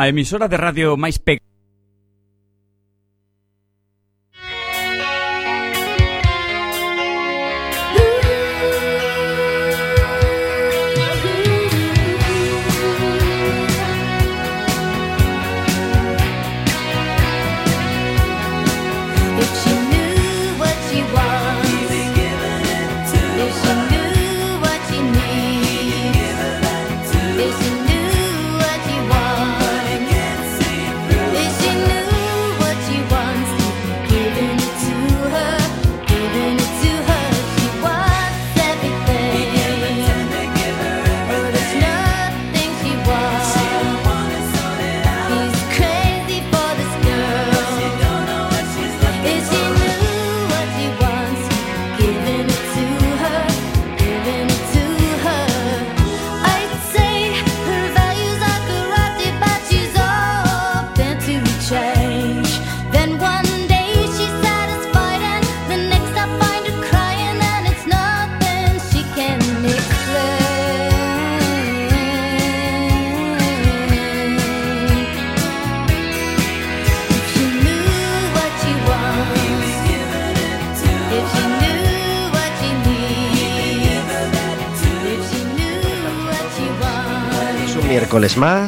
A emisora de radio máis pe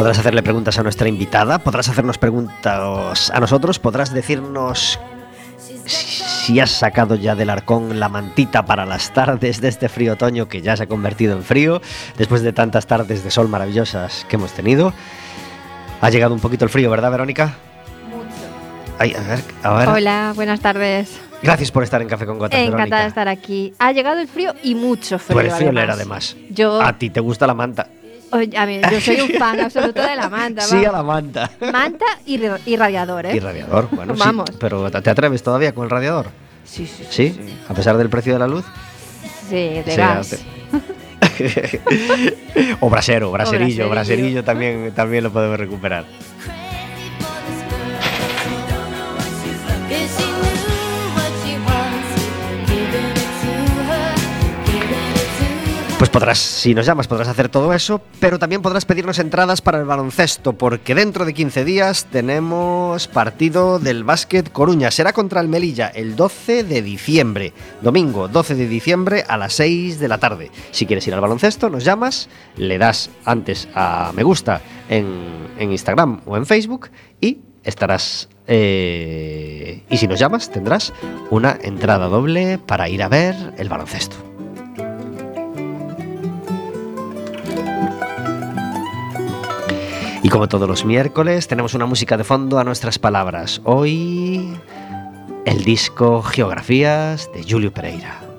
Podrás hacerle preguntas a nuestra invitada, podrás hacernos preguntas a nosotros, podrás decirnos si has sacado ya del arcón la mantita para las tardes de este frío otoño que ya se ha convertido en frío, después de tantas tardes de sol maravillosas que hemos tenido. Ha llegado un poquito el frío, ¿verdad, Verónica? Ay, a ver, a ver. Hola, buenas tardes. Gracias por estar en Café con Gotas, Encantada Verónica. de estar aquí. Ha llegado el frío y mucho frío. Tú eres friolera, además. Yo, A ti te gusta la manta. Oye, a mí, yo soy un fan absoluto de la manta. Sí, a la manta. Manta y, y radiador, ¿eh? Y radiador, bueno, sí. Pero ¿te atreves todavía con el radiador? Sí, sí, ¿Sí? A pesar del precio de la luz. Sí, de Sí, gas. o brasero, braserillo, braserillo. braserillo también, también lo podemos recuperar. Pues podrás, si nos llamas, podrás hacer todo eso, pero también podrás pedirnos entradas para el baloncesto, porque dentro de 15 días tenemos partido del básquet Coruña. Será contra el Melilla el 12 de diciembre, domingo 12 de diciembre a las 6 de la tarde. Si quieres ir al baloncesto, nos llamas, le das antes a me gusta en, en Instagram o en Facebook y estarás... eh, y si nos llamas, tendrás una entrada doble para ir a ver el baloncesto. Y como todos los miércoles, tenemos una música de fondo a nuestras palabras. Hoy, el disco Geografías de Julio Pereira.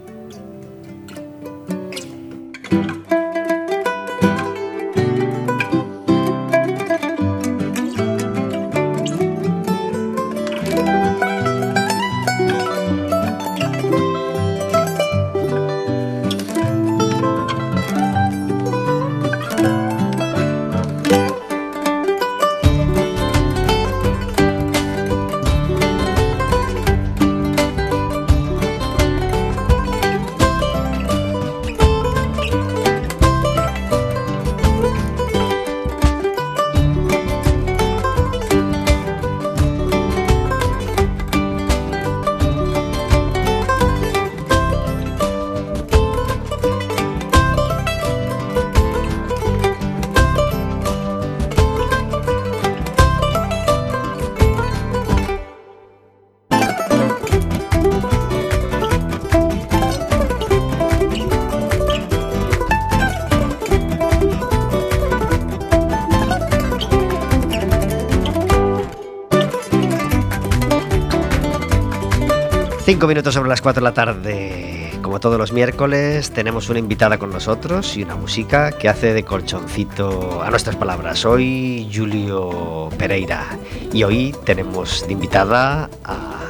Cinco minutos sobre las 4 de la tarde. Como todos los miércoles, tenemos una invitada con nosotros y una música que hace de colchoncito a nuestras palabras. Soy Julio Pereira y hoy tenemos de invitada a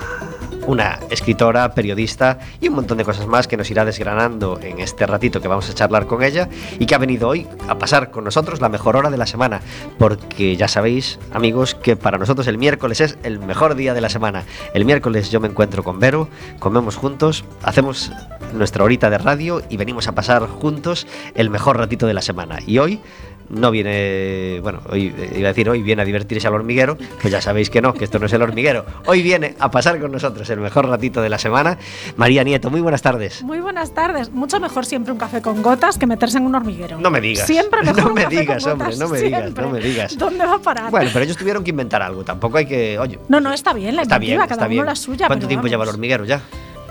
una escritora, periodista y un montón de cosas más que nos irá desgranando en este ratito que vamos a charlar con ella y que ha venido hoy a pasar con nosotros la mejor hora de la semana, porque ya sabéis, amigos, que para nosotros el miércoles es el mejor día de la semana. El miércoles yo me encuentro con Vero, comemos juntos, hacemos nuestra horita de radio y venimos a pasar juntos el mejor ratito de la semana. Y hoy no viene, bueno, hoy eh, iba a decir hoy viene a divertirse al hormiguero, pues ya sabéis que no, que esto no es el hormiguero. Hoy viene a pasar con nosotros el mejor ratito de la semana. María Nieto, muy buenas tardes. Muy buenas tardes. Mucho mejor siempre un café con gotas que meterse en un hormiguero. No me digas. Siempre mejor No un me café con digas, hombre, gotas, no me digas, no me digas. ¿Dónde va a parar? Bueno, pero ellos tuvieron que inventar algo, tampoco hay que, oye, no, no, está bien la está bien, cada está uno bien. la suya. ¿Cuánto tiempo lleva el vamos, hormiguero ya?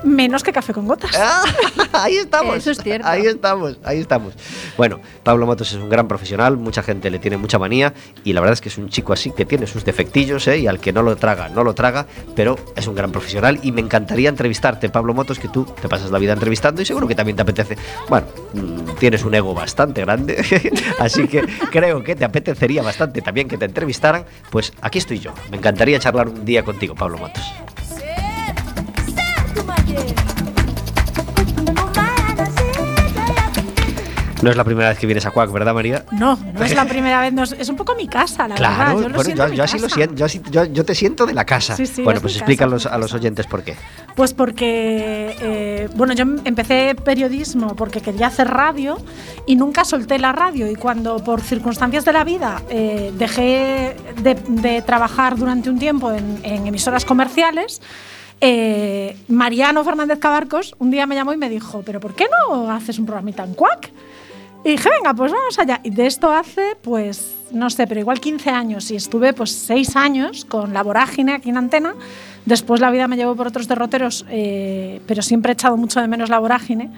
Menos que café con gotas. Ah, ahí estamos. Eso es cierto. Ahí estamos, ahí estamos. Bueno, Pablo Motos es un gran profesional, mucha gente le tiene mucha manía y la verdad es que es un chico así que tiene sus defectillos ¿eh? y al que no lo traga, no lo traga, pero es un gran profesional y me encantaría entrevistarte, Pablo Motos, que tú te pasas la vida entrevistando y seguro que también te apetece. Bueno, mm, tienes un ego bastante grande, así que creo que te apetecería bastante también que te entrevistaran. Pues aquí estoy yo. Me encantaría charlar un día contigo, Pablo Motos. No es la primera vez que vienes a Cuac, ¿verdad, María? No, no es la primera vez. no es, un poco mi casa, la Claro, verdad. Yo, bueno, yo, así lo siento, yo, así- yo- yo te siento de la casa. Sí, sí, bueno, es pues explica a casa, los, a oyentes por qué. Pues porque, eh, bueno, yo empecé periodismo porque quería hacer radio y nunca solté la radio. Y cuando por circunstancias de la vida eh, dejé de, de trabajar durante un tiempo en, en emisoras comerciales, eh, Mariano Fernández Cabarcos un día me llamó y me dijo, pero ¿por qué no haces un programita en Cuac? Y dije, venga, pues vamos allá. Y de esto hace, pues, no sé, pero igual 15 años. Y estuve, pues, 6 años con La Vorágine aquí en Antena. Después la vida me llevó por otros derroteros, eh, pero siempre he echado mucho de menos La Vorágine.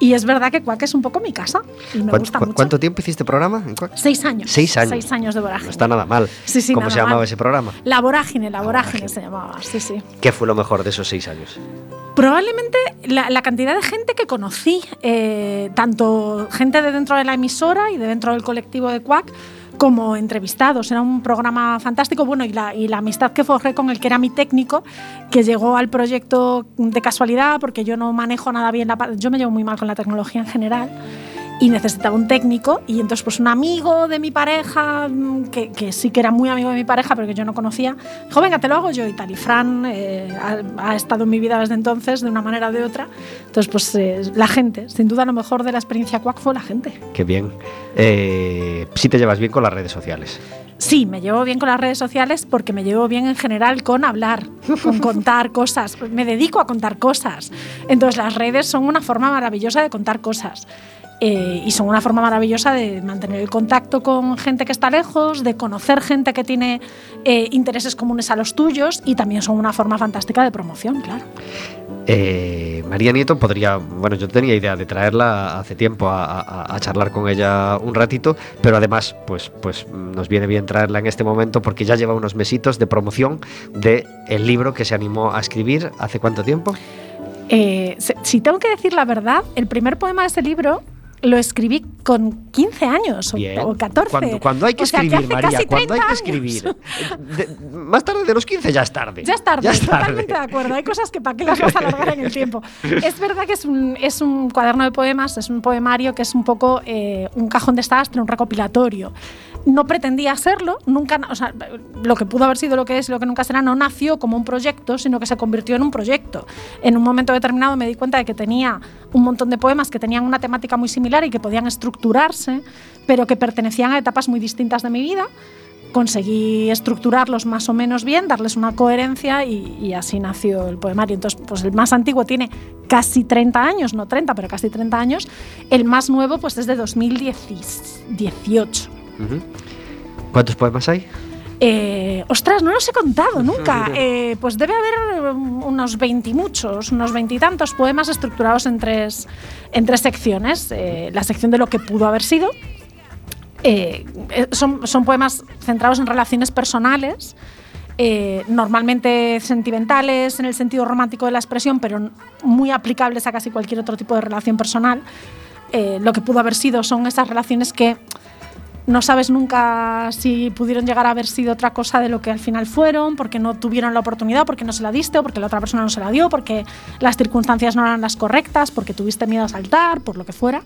Y es verdad que Cuac es un poco mi casa. Y me ¿Cuán- gusta mucho. ¿Cuánto tiempo hiciste programa en Cuac? Seis años. Seis años. Seis años de Vorágine. No está nada mal. Sí, sí, ¿Cómo nada se llamaba mal. ese programa? La Vorágine, La La Vorágine Vorágine. se llamaba, sí, sí. ¿Qué fue lo mejor de esos seis años? Probablemente la, la cantidad de gente que conocí, eh, tanto gente de dentro de la emisora y de dentro del colectivo de Quack, como entrevistados. Era un programa fantástico. Bueno, y la, y la amistad que forjé con el que era mi técnico, que llegó al proyecto de casualidad, porque yo no manejo nada bien la. Yo me llevo muy mal con la tecnología en general. Y necesitaba un técnico, y entonces, pues un amigo de mi pareja, mm, que, que sí que era muy amigo de mi pareja, pero que yo no conocía, dijo: Venga, te lo hago yo y tal. Y Fran eh, ha, ha estado en mi vida desde entonces, de una manera o de otra. Entonces, pues eh, la gente, sin duda, lo mejor de la experiencia Quack fue la gente. Qué bien. Eh, sí te llevas bien con las redes sociales. Sí, me llevo bien con las redes sociales porque me llevo bien en general con hablar, con contar cosas. Me dedico a contar cosas. Entonces las redes son una forma maravillosa de contar cosas. Eh, y son una forma maravillosa de mantener el contacto con gente que está lejos, de conocer gente que tiene eh, intereses comunes a los tuyos y también son una forma fantástica de promoción, claro. Eh, María Nieto podría, bueno, yo tenía idea de traerla hace tiempo a, a- a charlar con ella un ratito, pero además, pues, pues nos viene bien traerla en este momento porque ya lleva unos mesitos de promoción de el libro que se animó a escribir hace cuánto tiempo. Eh, si tengo que decir la verdad, el primer poema de ese libro lo escribí con 15 años o, Bien. o 14. Cuando, cuando hay que O sea, escribir, María, cuando hay 30 que escribir. De- más tarde de los 15 ya es tarde. Ya es tarde, Ya es tarde. totalmente de acuerdo. Hay cosas que para qué las vas a alargar en el tiempo. Es verdad que es un, es un cuaderno de poemas, es un poemario que es un poco eh, un cajón desastre, un recopilatorio. No pretendía serlo, nunca, o sea, lo que pudo haber sido lo que es lo que nunca será, no nació como un proyecto, sino que se convirtió en un proyecto. En un momento determinado me di cuenta de que tenía un montón de poemas que tenían una temática muy similar y que podían estructurarse, pero que pertenecían a etapas muy distintas de mi vida conseguí estructurarlos más o menos bien, darles una coherencia y, y así nació el poemario. Entonces, pues el más antiguo tiene casi 30 años, no 30, pero casi 30 años. El más nuevo, pues es de 2018. ¿Cuántos poemas hay? Eh, ostras, no los he contado nunca. Eh, pues debe haber um, unos 20 y muchos, unos veintitantos poemas estructurados en tres, en tres secciones. Eh, la sección de lo que pudo haber sido. Eh, eh, son, son poemas centrados en relaciones personales. eh, normalmente sentimentales en el sentido romántico de la expresión, pero muy aplicables a casi cualquier otro tipo de relación personal. Eh, lo que pudo haber sido son esas relaciones que no sabes nunca si pudieron llegar a haber sido otra cosa de lo que al final fueron, porque no tuvieron la oportunidad, porque no se la diste, o porque la otra persona no se la dio, porque las circunstancias no eran las correctas, porque tuviste miedo a saltar, por lo que fuera.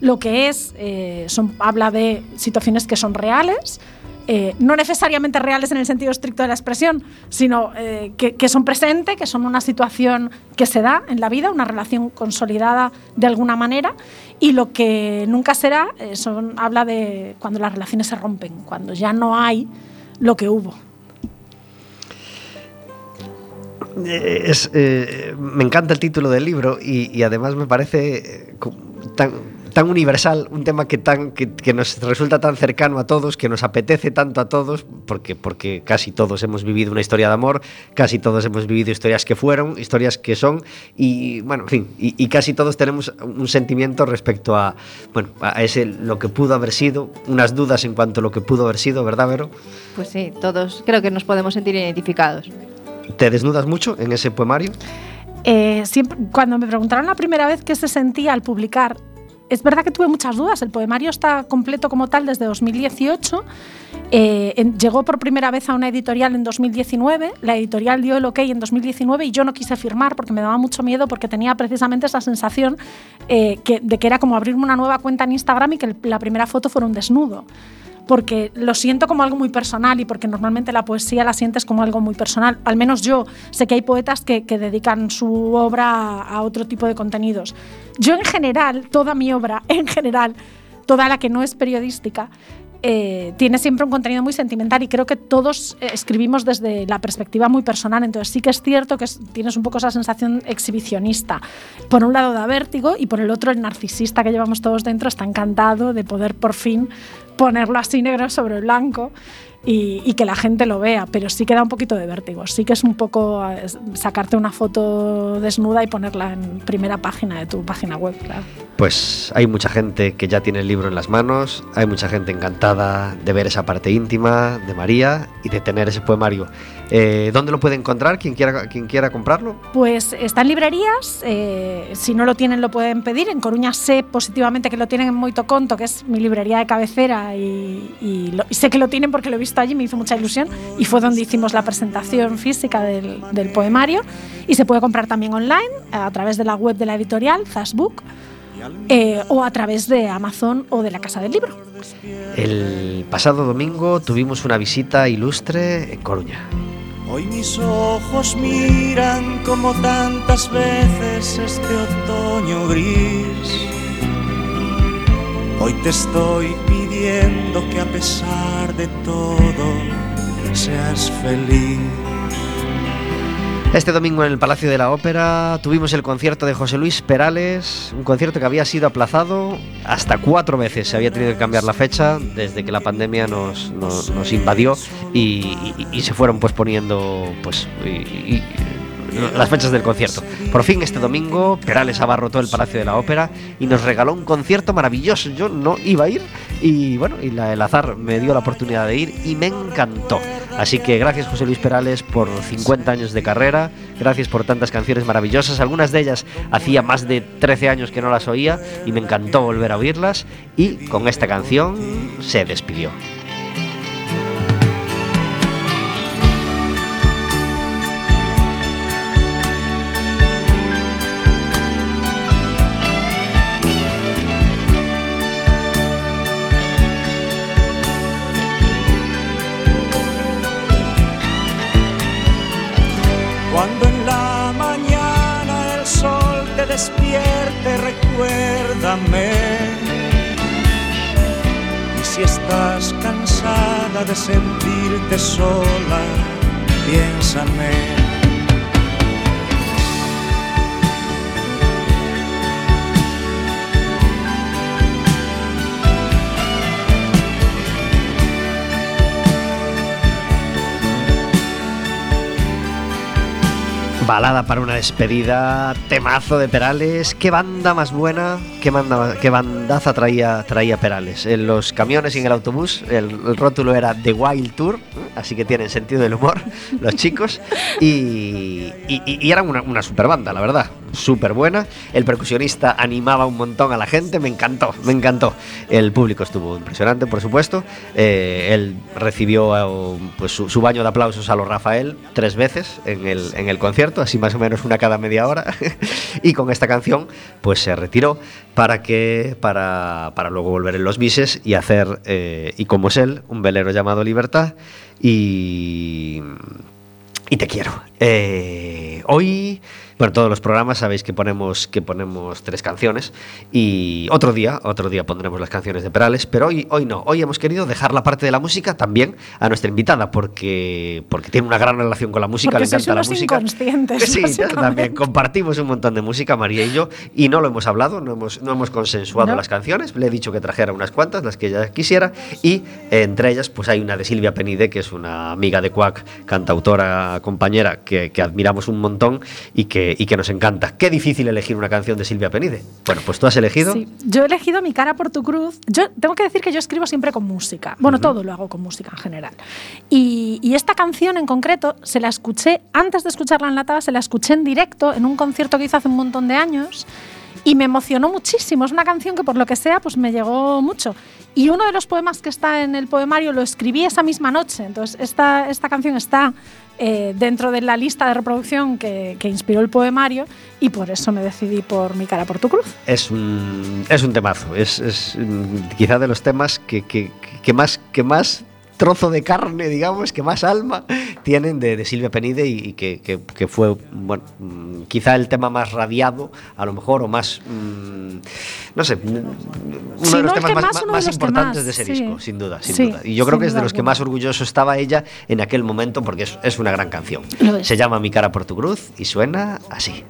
Lo que es, eh, habla de situaciones que son reales, eh, no necesariamente reales en el sentido estricto de la expresión, sino eh, que, son presentes, que son una situación que se da en la vida, una relación consolidada de alguna manera, y lo que nunca será, eh, habla de cuando las relaciones se rompen, cuando ya no hay lo que hubo. Me encanta el título del libro y, y además me parece tan, tan universal, un tema que, tan, que, que nos resulta tan cercano a todos, que nos apetece tanto a todos, porque, porque casi todos hemos vivido una historia de amor, casi todos hemos vivido historias que fueron, historias que son, y bueno, en fin, y, y casi todos tenemos un sentimiento respecto a, bueno, a ese lo que pudo haber sido, unas dudas en cuanto a lo que pudo haber sido, ¿verdad, Vero? Pues sí, todos creo que nos podemos sentir identificados. ¿Te desnudas mucho en ese poemario? Eh, siempre, cuando me preguntaron la primera vez qué se sentía al publicar, es verdad que tuve muchas dudas. El poemario está completo como tal desde 2018. Eh, llegó por primera vez a una editorial en 2019. La editorial dio el ok en 2019 y yo no quise firmar porque me daba mucho miedo porque tenía precisamente esa sensación eh, de que era como abrirme una nueva cuenta en Instagram y que la primera foto fuera un desnudo porque lo siento como algo muy personal y porque normalmente la poesía la sientes como algo muy personal. Al menos yo sé que hay poetas que, dedican su obra a otro tipo de contenidos. Yo en general, toda mi obra, en general, toda la que no es periodística, eh, tiene siempre un contenido muy sentimental y creo que todos eh, escribimos desde la perspectiva muy personal. Entonces sí que es cierto que es- tienes un poco esa sensación exhibicionista. Por un lado da vértigo y por el otro el narcisista que llevamos todos dentro está encantado de poder por fin ponerlo así negro sobre blanco y, y que la gente lo vea, pero sí que da un poquito de vértigo. Sí que es un poco eh, sacarte una foto desnuda y ponerla en primera página de tu página web, claro. Pues hay mucha gente que ya tiene el libro en las manos, hay mucha gente encantada de ver esa parte íntima de María y de tener ese poemario. Eh, ¿Dónde lo puede encontrar? Quien quiera, quien quiera comprarlo. Pues está en librerías, eh, si no lo tienen lo pueden pedir. En Coruña sé positivamente que lo tienen en Moito Conto, que es mi librería de cabecera, y, y lo- y sé que lo tienen porque lo he visto allí, me hizo mucha ilusión, y fue donde hicimos la presentación física del, del poemario. Y se puede comprar también online, a través de la web de la editorial, Zasbook, eh, o a través de Amazon o de la Casa del Libro. El pasado domingo tuvimos una visita ilustre en Coruña. Hoy mis ojos miran como tantas veces este otoño gris. Hoy te estoy pidiendo que a pesar de todo seas feliz. Este domingo en el Palacio de la Ópera tuvimos el concierto de José Luis Perales, un concierto que había sido aplazado hasta cuatro veces. Se había tenido que cambiar la fecha desde que la pandemia nos, nos- invadió y, se fueron pues poniendo pues las fechas del concierto. Por fin este domingo Perales abarrotó el Palacio de la Ópera y nos regaló un concierto maravilloso. Yo no iba a ir y bueno, y el azar me dio la oportunidad de ir y me encantó. Así que gracias José Luis Perales por 50 años de carrera, gracias por tantas canciones maravillosas, algunas de ellas hacía más de 13 años que no las oía y me encantó volver a oírlas y con esta canción se despidió. Estás cansada de sentirte sola, piénsame. Balada para una despedida, temazo de Perales. Qué banda más buena, qué, banda, qué bandaza traía, traía Perales. En los camiones y en el autobús el, rótulo era The Wild Tour, así que tienen sentido del humor los chicos. Y, y, y eran una, una super banda, la verdad. Súper buena. El percusionista animaba un montón a la gente, me encantó, me encantó. El público estuvo impresionante, por supuesto. Eh, él recibió eh, pues, su, baño de aplausos a los Rafael tres veces en el, en el concierto, así más o menos una cada media hora. y con esta canción, pues se retiró para que para, para luego volver en los bises y hacer, eh, y como es él, un velero llamado Libertad. Y, y te quiero. Hoy, bueno, todos los programas sabéis que ponemos, que ponemos tres canciones y otro día, otro día pondremos las canciones de Perales, pero hoy, hoy no. Hoy hemos querido dejar la parte de la música también a nuestra invitada porque, porque tiene una gran relación con la música, Porque le encanta sois la unos música. inconscientes, Sí, también compartimos un montón de música, María y yo, y no lo hemos hablado, no hemos, no hemos consensuado No. las canciones. Le he dicho que trajera unas cuantas, las que ella quisiera, y entre ellas, pues hay una de Silvia Penide, que es una amiga de Quack, cantautora, compañera, que, que admiramos un montón y que, y que nos encanta. Qué difícil elegir una canción de Silvia Penide. Bueno, pues tú has elegido. Sí, yo he elegido Mi cara por tu cruz. Yo tengo que decir que yo escribo siempre con música. Bueno, todo lo hago con música en general. Y, y esta canción en concreto se la escuché, antes de escucharla en la taba, se la escuché en directo en un concierto que hizo hace un montón de años y me emocionó muchísimo. Es una canción que por lo que sea pues me llegó mucho. Y uno de los poemas que está en el poemario lo escribí esa misma noche. Entonces esta, esta canción está eh, dentro de la lista de reproducción que, inspiró el poemario y por eso me decidí por Mi cara por tu cruz. Es un, es un temazo. Es, es mm, quizá de los temas que- que más, que más trozo de carne, digamos, que más alma tienen de, de Silvia Penide y, y que, que- que fue, bueno, mm, quizá el tema más radiado, a lo mejor, o más, mm, no sé, mm, uno de los temas más, más, más uno de los que importantes de ese sí. disco, sin duda, sin Sí, duda. Y yo creo que es de los que más orgulloso estaba ella en aquel momento porque es, es una gran canción. Se llama Mi cara por tu cruz y suena así.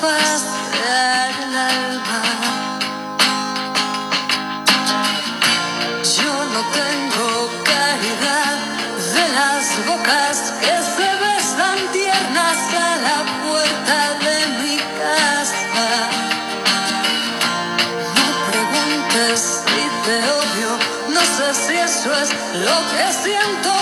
Pasear el alma. Yo no tengo caridad de las bocas que se besan tiernas a la puerta de mi casa. No preguntes si te odio, no sé si eso es lo que siento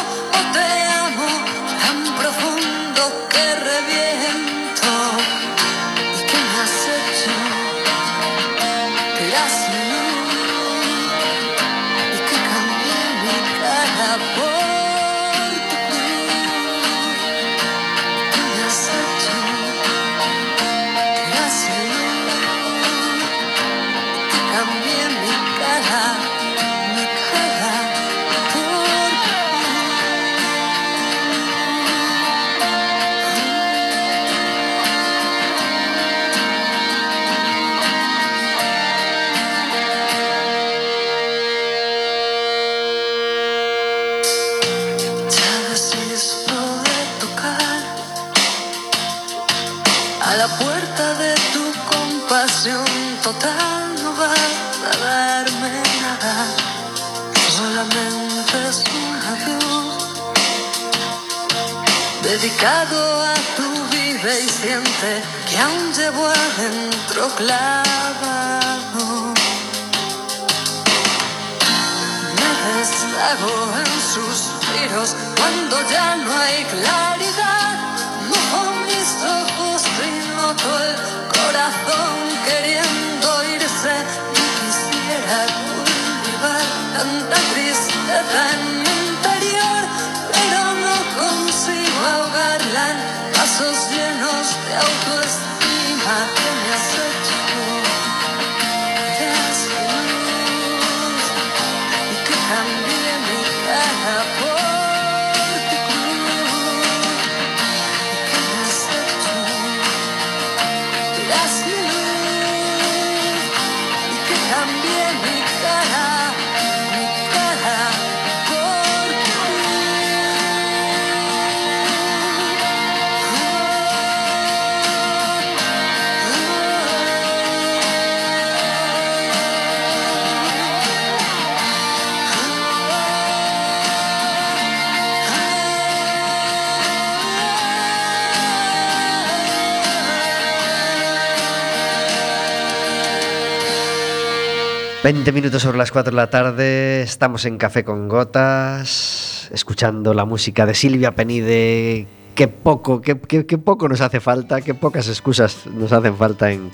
que aún llevo adentro clavado. 20 minutos sobre las 4 de la tarde, estamos en Café con Gotas, escuchando la música de Silvia Penide. Qué poco, qué, poco nos hace falta, qué pocas excusas nos hacen falta en,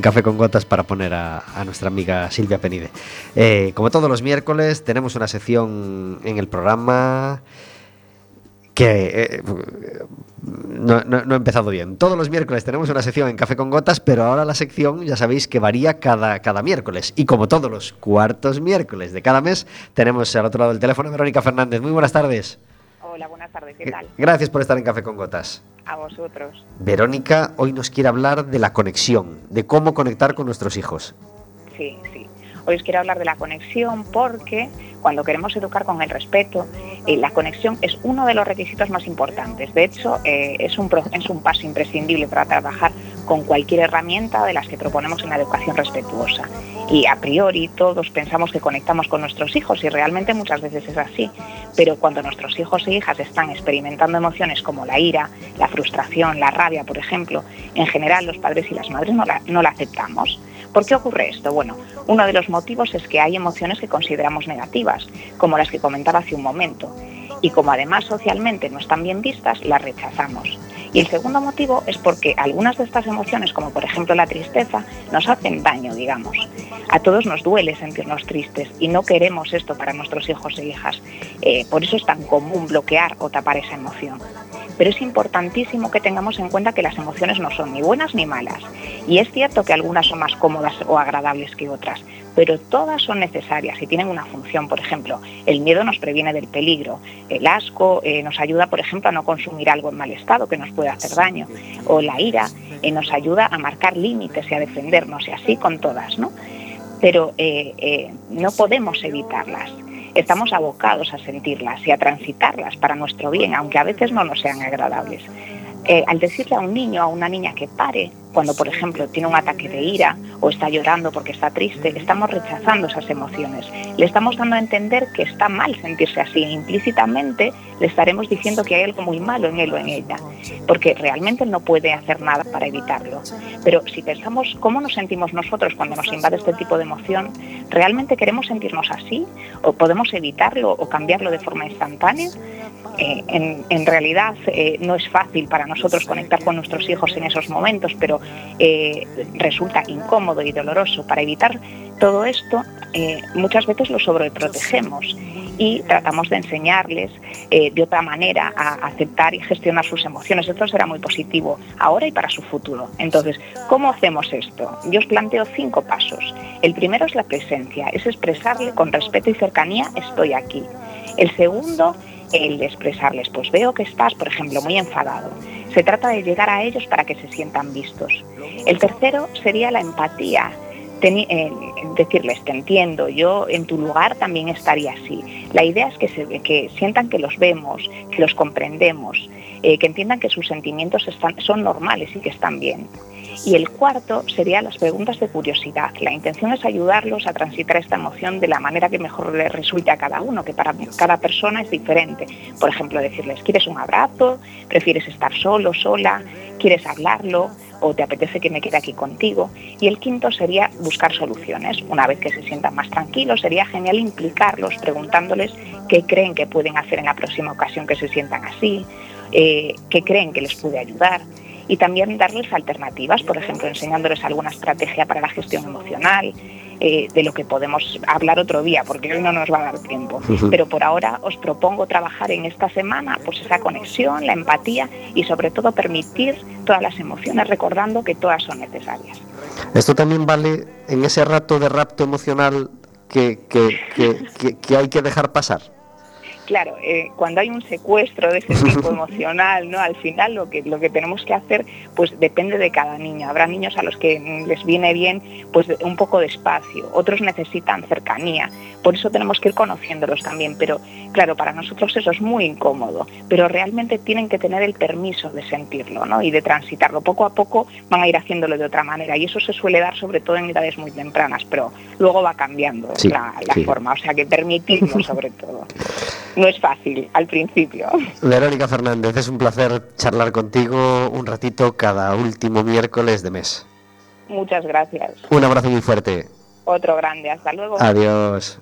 Café con Gotas para poner a, a nuestra amiga Silvia Penide. Eh, como todos los miércoles, tenemos una sección en el programa que eh, no, no- no he empezado bien. Todos los miércoles tenemos una sección en Café con Gotas, pero ahora la sección ya sabéis que varía cada, cada miércoles. Y como todos los cuartos miércoles de cada mes, tenemos al otro lado del teléfono a Verónica Fernández. Muy buenas tardes. Hola, buenas tardes, ¿qué tal? Gracias por estar en Café con Gotas. A vosotros. Verónica hoy nos quiere hablar de la conexión, de cómo conectar con nuestros hijos. Sí, sí. Hoy os quiero hablar de la conexión porque cuando queremos educar con el respeto, eh, la conexión es uno de los requisitos más importantes. De hecho, eh, es, un, paso imprescindible para trabajar con cualquier herramienta de las que proponemos en la educación respetuosa. Y a priori todos pensamos que conectamos con nuestros hijos y realmente muchas veces es así. Pero cuando nuestros hijos e hijas están experimentando emociones como la ira, la frustración, la rabia, por ejemplo, en general los padres y las madres no la aceptamos. ¿Por qué ocurre esto? Bueno, uno de los motivos es que hay emociones que consideramos negativas, como las que comentaba hace un momento. Y como además socialmente no están bien vistas, las rechazamos. Y el segundo motivo es porque algunas de estas emociones, como por ejemplo la tristeza, nos hacen daño, digamos. A todos nos duele sentirnos tristes y no queremos esto para nuestros hijos e hijas. Eh, por eso es tan común bloquear o tapar esa emoción. Pero es importantísimo que tengamos en cuenta que las emociones no son ni buenas ni malas. Y es cierto que algunas son más cómodas o agradables que otras, pero todas son necesarias y tienen una función. Por ejemplo, el miedo nos previene del peligro, el asco eh, nos ayuda, por ejemplo, a no consumir algo en mal estado que nos puede hacer daño, o la ira eh, nos ayuda a marcar límites y a defendernos, y así con todas, ¿no? Pero eh, no podemos evitarlas. Estamos abocados a sentirlas y a transitarlas para nuestro bien, aunque a veces no nos sean agradables. Eh, al decirle a un niño o a una niña que pare, cuando por ejemplo tiene un ataque de ira o está llorando porque está triste, estamos rechazando esas emociones. Le estamos dando a entender que está mal sentirse así. Implícitamente le estaremos diciendo que hay algo muy malo en él o en ella, porque realmente no puede hacer nada para evitarlo. Pero si pensamos cómo nos sentimos nosotros cuando nos invade este tipo de emoción, ¿realmente queremos sentirnos así? ¿O podemos evitarlo o cambiarlo de forma instantánea? Eh, en, en realidad eh, no es fácil para nosotros conectar con nuestros hijos en esos momentos, pero eh, resulta incómodo y doloroso. Para evitar todo esto, eh, muchas veces los sobreprotegemos y tratamos de enseñarles eh, de otra manera a aceptar y gestionar sus emociones. Esto será muy positivo ahora y para su futuro. Entonces, ¿cómo hacemos esto? Yo os planteo cinco pasos. El primero es la presencia, es expresarle con respeto y cercanía, estoy aquí. El segundo el expresarles, pues veo que estás, por ejemplo, muy enfadado. Se trata de llegar a ellos para que se sientan vistos. El tercero sería la empatía, eh, decirles, te entiendo, yo en tu lugar también estaría así. La idea es que, se, que sientan que los vemos, que los comprendemos, eh, que entiendan que sus sentimientos están, son normales y que están bien. Y el cuarto sería las preguntas de curiosidad. La intención es ayudarlos a transitar esta emoción de la manera que mejor les resulte a cada uno, que para cada persona es diferente. Por ejemplo, decirles, ¿quieres un abrazo? ¿Prefieres estar solo, sola? ¿Quieres hablarlo? ¿O te apetece que me quede aquí contigo? Y el quinto sería buscar soluciones. Una vez que se sientan más tranquilos, sería genial implicarlos preguntándoles qué creen que pueden hacer en la próxima ocasión que se sientan así, eh, qué creen que les puede ayudar y también darles alternativas, por ejemplo, enseñándoles alguna estrategia para la gestión emocional, eh, de lo que podemos hablar otro día, porque hoy no nos va a dar tiempo. Pero por ahora os propongo trabajar en esta semana pues esa conexión, la empatía y sobre todo permitir todas las emociones, recordando que todas son necesarias. Esto también vale en ese rato de rapto emocional que, que- que- que- que hay que dejar pasar. Claro, eh, cuando hay un secuestro de ese tipo emocional, ¿no? Al final lo que, lo que tenemos que hacer, pues depende de cada niño. Habrá niños a los que les viene bien pues un poco de espacio, otros necesitan cercanía. Por eso tenemos que ir conociéndolos también. Pero claro, para nosotros eso es muy incómodo. Pero realmente tienen que tener el permiso de sentirlo, ¿no? Y de transitarlo. Poco a poco van a ir haciéndolo de otra manera. Y eso se suele dar sobre todo en edades muy tempranas, pero luego va cambiando Sí, la, la sí. forma. O sea que permitirlo sobre todo. No es fácil al principio. Verónica Fernández, es un placer charlar contigo un ratito cada último miércoles de mes. Muchas gracias. Un abrazo muy fuerte. Otro grande. Hasta luego. Adiós.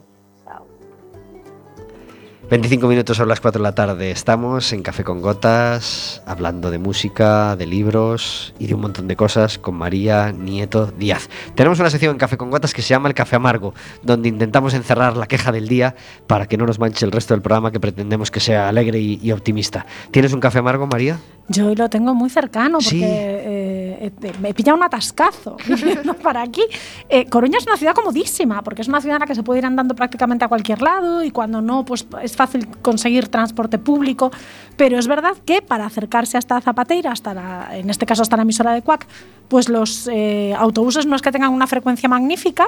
Chao. 25 minutos sobre las 4 de la tarde. Estamos en Café con Gotas, hablando de música, de libros y de un montón de cosas con María Nieto Díaz. Tenemos una sección en Café con Gotas que se llama El Café Amargo, donde intentamos encerrar la queja del día para que no nos manche el resto del programa que pretendemos que sea alegre y, y optimista. ¿Tienes un café amargo, María? Yo lo tengo muy cercano porque Sí. eh, eh, me he pillado un atascazo para aquí. Eh, Coruña es una ciudad comodísima porque es una ciudad en la que se puede ir andando prácticamente a cualquier lado y cuando no, pues es fácil conseguir transporte público. Pero es verdad que para acercarse hasta Zapateira, hasta la- en este caso hasta la emisora de Cuac, pues los eh, autobuses no es que tengan una frecuencia magnífica,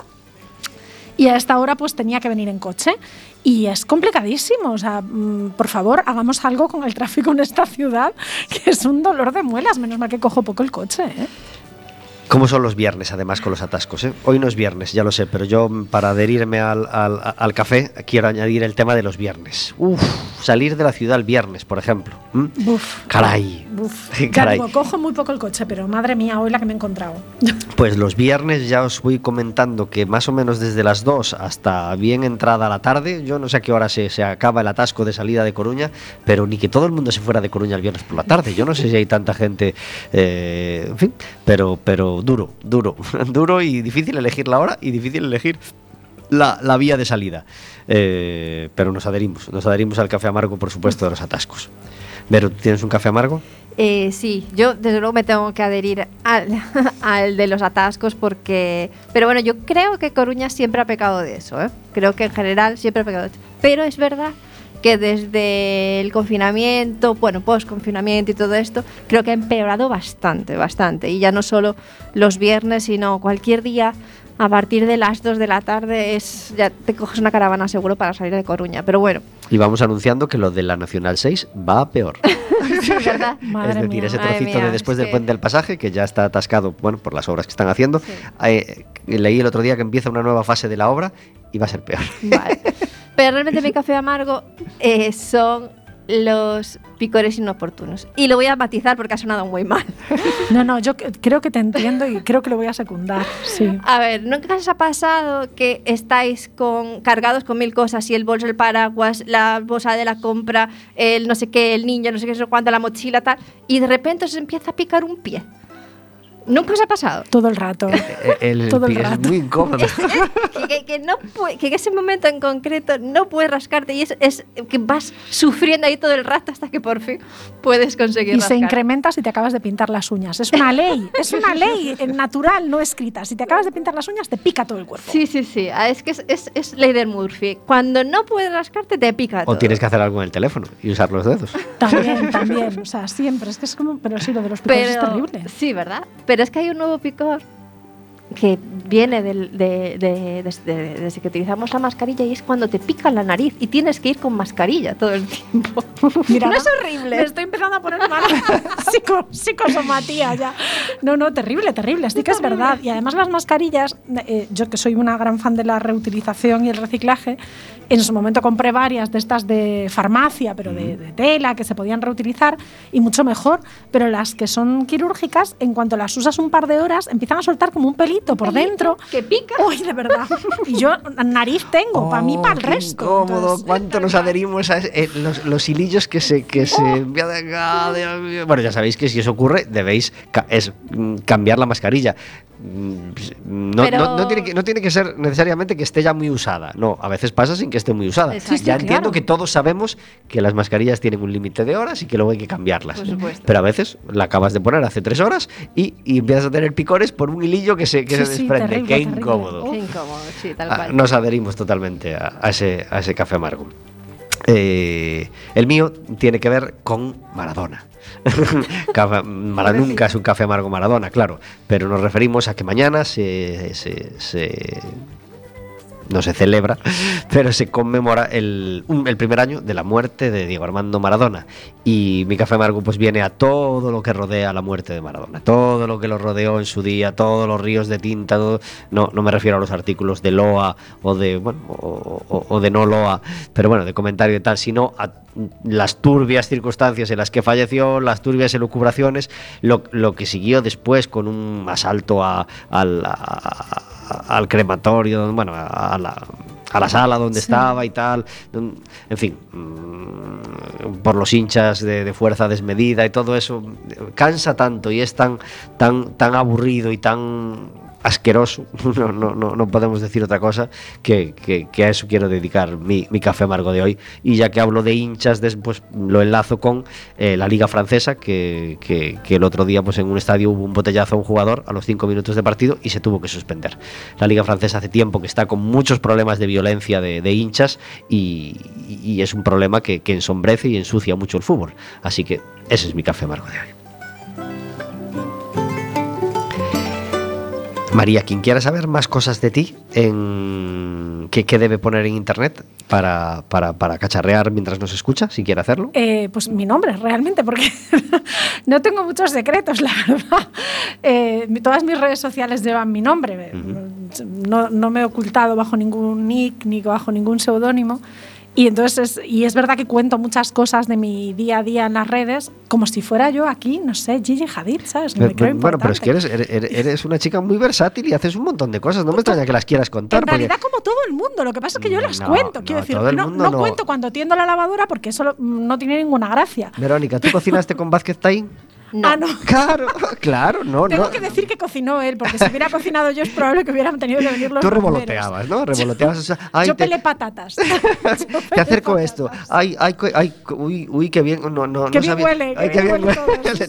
y a esta hora pues tenía que venir en coche y es complicadísimo, o sea, mm, por favor, hagamos algo con el tráfico en esta ciudad, que es un dolor de muelas, menos mal que cojo poco el coche, ¿eh? ¿Cómo son los viernes, además, con los atascos? eh? Hoy no es viernes, ya lo sé, pero yo, para adherirme al, al- al café, quiero añadir el tema de los viernes. Uf, salir de la ciudad el viernes, por ejemplo. ¿m? Buf. Caray. Buf. Ya Caray. cojo muy poco el coche, pero madre mía, hoy la que me he encontrado. Pues los viernes ya os voy comentando que más o menos desde las 2 hasta bien entrada la tarde, yo no sé a qué hora se, se acaba el atasco de salida de Coruña, pero ni que todo el mundo se fuera de Coruña el viernes por la tarde. Yo no sé si hay tanta gente, eh, en fin, pero, pero duro, duro, duro y difícil elegir la hora y difícil elegir la, vía de salida. Eh, pero nos adherimos, nos adherimos al café amargo, por supuesto, de los atascos. Vero, ¿tú ¿tienes un café amargo? Eh, sí, yo desde luego me tengo que adherir al, al de los atascos porque... Pero bueno, yo creo que Coruña siempre ha pecado de eso, ¿eh? Creo que en general siempre ha pecado de eso. Pero es verdad que desde el confinamiento, bueno, post-confinamiento y todo esto, creo que ha empeorado bastante, bastante. Y ya no solo los viernes, sino cualquier día a partir de las 2 de la tarde es ya te coges una caravana seguro para salir de Coruña. Pero bueno, Y vamos anunciando que lo de la Nacional 6 va a peor. es verdad. Madre es decir, mía. ese trocito mía, de después es del que- puente del pasaje, que ya está atascado, bueno, por las obras que están haciendo. Sí. Eh, leí el otro día que empieza una nueva fase de la obra y va a ser peor. Vale. Pero realmente mi café amargo eh, son los picores inoportunos. Y lo voy a matizar porque ha sonado muy mal. No, no, yo creo que te entiendo y creo que lo voy a secundar, sí. A ver, ¿nunca os ha pasado que estáis con, cargados con mil cosas y el bolso, el paraguas, la bolsa de la compra, el no sé qué, el niño, no sé qué, no sé cuánto, la mochila, tal, y de repente os empieza a picar un pie? ¿Nunca os ha pasado? Todo el rato. Eh, El, Todo el pie es rato. muy incómodo. que, que- que no que en ese momento en concreto no puedes rascarte y es, es que vas sufriendo ahí todo el rato hasta que por fin puedes conseguir Y se incrementa si te acabas de pintar las uñas. Es una ley, es una ley eh, natural, no escrita. Si te acabas de pintar las uñas, te pica todo el cuerpo. Sí, sí, sí. Ah, Es que es, es, es ley del Murphy. Cuando no puedes rascarte, te pica todo. O tienes que hacer algo en el teléfono y usar los dedos. También, también. O sea, siempre. Es que es como. Pero sí, lo de los picos es Pero, terrible. sí, ¿verdad? Pero es que hay un nuevo picor que viene del- de, de- desde, desde que utilizamos la mascarilla y es cuando te pica la nariz y tienes que ir con mascarilla todo el tiempo. Mira, no es Me horrible. estoy empezando a poner mala Psico, psicosomatía ya. No, no, terrible, terrible. Sí que es verdad. Y además las mascarillas, eh, yo que soy una gran fan de la reutilización y el reciclaje, en su momento compré varias de estas de farmacia, pero de, de tela, que se podían reutilizar y mucho mejor. Pero las que son quirúrgicas, en cuanto las usas un par de horas, empiezan a soltar como un pelito por dentro. Que pica. Uy, de verdad. Y yo nariz tengo, para mí, para el Oh, qué resto. incómodo. Entonces, ¿Cuánto nos adherimos a eh, los, los hilillos que se que se Bueno, ya sabéis que si eso ocurre debéis ca- es mm, cambiar la mascarilla. Mm, No, Pero- no- no tiene que, no tiene que ser necesariamente que esté ya muy usada. No, a veces pasa sin que esté muy usada. Exacto. Ya entiendo que todos sabemos que las mascarillas tienen un límite de horas y que luego hay que cambiarlas. Por supuesto. Pero a veces la acabas de poner hace tres horas y, y empiezas a tener picores por un hilillo que se, que Sí, se sí, desprende. terrible, Qué terrible. incómodo. Qué incómodo, sí, tal Ah, cual. nos adherimos totalmente a, a ese, a ese café amargo. Eh, el mío tiene que ver con Maradona. Café- Mara- nunca es un café amargo Maradona, claro, pero nos referimos a que mañana se, se- se- no se celebra, pero se conmemora el, el primer año de la muerte de Diego Armando Maradona. Y mi café amargo pues viene a todo lo que rodea la muerte de Maradona, todo lo que lo rodeó en su día, todos los ríos de tinta, todo- no, no me refiero a los artículos de Loa o de, bueno, o, de no Loa, pero bueno, de comentario y tal, sino a las turbias circunstancias en las que falleció, las turbias elucubraciones, lo, lo que siguió después con un asalto a- al, al crematorio, bueno, a la, a la sala donde estaba y tal, en fin, mm, por los hinchas de, de fuerza desmedida y todo eso, cansa tanto y es tan, tan, tan aburrido y tan asqueroso, no, no, no, no podemos decir otra cosa, que, que- a eso quiero dedicar mi, mi café amargo de hoy. Y ya que hablo de hinchas, después lo enlazo con eh, la Liga Francesa, que, que- que el otro día pues, en un estadio hubo un botellazo a un jugador a los cinco minutos de partido y se tuvo que suspender. La Liga Francesa hace tiempo que está con muchos problemas de violencia de, de hinchas y, y es un problema que, que ensombrece y ensucia mucho el fútbol. Así que ese es mi café amargo de hoy. María, quien quiera saber más cosas de ti, en... ¿qué, qué debe poner en internet para, para, para cacharrear mientras nos escucha, si quiere hacerlo? Eh, pues mi nombre, realmente, porque no tengo muchos secretos, la verdad. Eh, todas mis redes sociales llevan mi nombre. no, no me he ocultado bajo ningún nick ni bajo ningún seudónimo. Y entonces, es, y es verdad que cuento muchas cosas de mi día a día en las redes, como si fuera yo aquí, no sé, Gigi Hadid, ¿sabes? Me creo bueno, pero es que eres, eres, eres una chica muy versátil y haces un montón de cosas. No me extraña que las quieras contar. En porque- realidad, como todo el mundo, lo que pasa es que yo las No, cuento. no, Quiero decir, todo el no, mundo no no. cuento cuando tiendo la lavadora porque eso lo- no tiene ninguna gracia. Verónica, ¿tú cocinaste con Vázquez Taín? No. Ah, no. Claro, claro, no, Tengo no. que decir que cocinó él, porque si hubiera cocinado yo es probable que hubieran tenido que venir los Tú bomberos. revoloteabas, ¿no? Revoloteabas. o sea, ay, yo te- pelé patatas. Te acerco esto. Ay, ay, ay, uy, uy, qué bien. No, no, Qué no bien huele, Ay, qué bien huele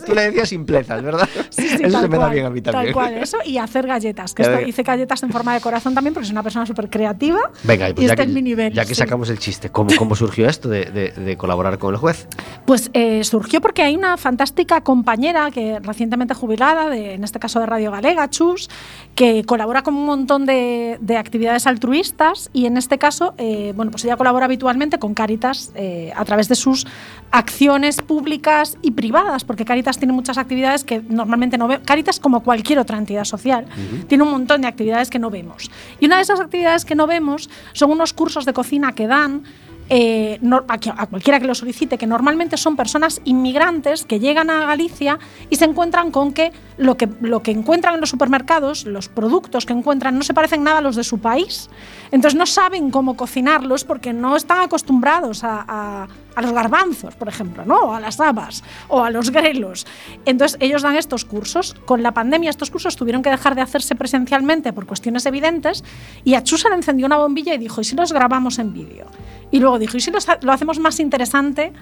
Tú le decías simplezas, ¿verdad? Sí, sí, Eso se me da bien a mí también. Tal cual, eso y hacer galletas. Que esto- hice galletas en forma de corazón también porque soy una persona súper creativa. Venga, pues y ya, este que, es mi nivel. ya que sí. sacamos el chiste, ¿cómo, cómo surgió esto de, de- de colaborar con el juez? Pues eh, surgió porque hay una fantástica compañera que recientemente jubilada, de, en este caso de Radio Galega, Chus, que colabora con un montón de, de actividades altruistas y en este caso, eh, bueno, pues ella colabora habitualmente con Caritas eh, a través de sus acciones públicas y privadas, porque Caritas tiene muchas actividades que normalmente no vemos. Caritas, como cualquier otra entidad social, tiene un montón de actividades que no vemos. Y una de esas actividades que no vemos son unos cursos de cocina que dan eh, a, cualquiera que lo solicite, que normalmente son personas inmigrantes que llegan a Galicia y se encuentran con que lo que, lo que encuentran en los supermercados, los productos que encuentran, no se parecen nada a los de su país. Entonces no saben cómo cocinarlos porque no están acostumbrados a- a los garbanzos, por ejemplo, ¿no? o a las habas o a los grelos. Entonces ellos dan estos cursos. Con la pandemia estos cursos tuvieron que dejar de hacerse presencialmente por cuestiones evidentes y a le encendió una bombilla y dijo, ¿y si los grabamos en vídeo? Y luego dijo, ¿y si los lo hacemos más interesante?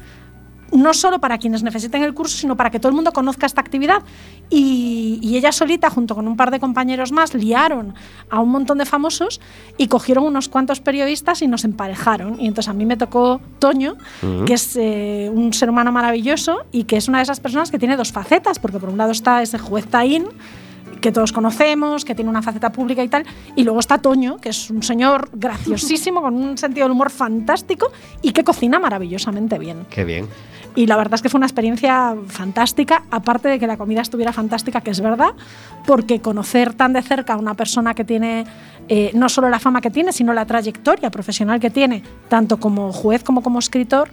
No solo para quienes necesiten el curso, sino para que todo el mundo conozca esta actividad. Y, y ella solita, junto con un par de compañeros más, liaron a un montón de famosos y cogieron unos cuantos periodistas y nos emparejaron. Y entonces a mí me tocó Toño, que es eh, un ser humano maravilloso y que es una de esas personas que tiene dos facetas, porque por un lado está ese juez Taín, que todos conocemos, que tiene una faceta pública y tal. Y luego está Toño, que es un señor graciosísimo, con un sentido del humor fantástico y que cocina maravillosamente bien. Qué bien. Y la verdad es que fue una experiencia fantástica, aparte de que la comida estuviera fantástica, que es verdad, porque conocer tan de cerca a una persona que tiene eh, no solo la fama que tiene, sino la trayectoria profesional que tiene, tanto como juez como como escritor,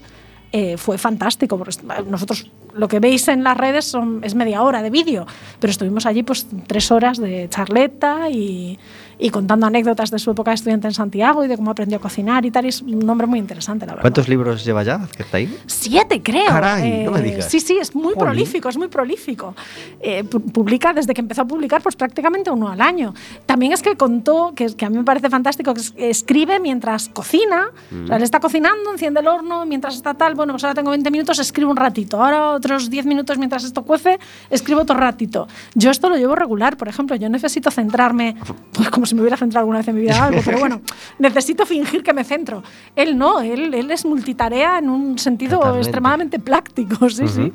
eh, fue fantástico. Porque nosotros lo que veis en las redes son, es media hora de vídeo, pero estuvimos allí pues tres horas de charleta y, y contando anécdotas de su época de estudiante en Santiago y de cómo aprendió a cocinar y tal. Y es un hombre muy interesante, la verdad. ¿Cuántos libros lleva ya Vázquez Taín? Siete, creo. Eh, Caray, no me digas. Sí, sí, es muy Jolín. prolífico, es muy prolífico. Eh, pu- publica desde que empezó a publicar, pues prácticamente uno al año. También es que contó, que, que a mí me parece fantástico, que es- escribe mientras cocina. O sea, él está cocinando, enciende el horno, mientras está tal, bueno, pues ahora tengo 20 minutos, escribo un ratito. Ahora otros 10 minutos mientras esto cuece, escribo otro ratito. Yo esto lo llevo regular, por ejemplo, yo necesito centrarme, pues como si me hubiera centrado alguna vez en mi vida en algo, pero bueno, necesito fingir que me centro. Él no, él, él es multitarea en un sentido Totalmente. extremadamente práctico, sí, sí.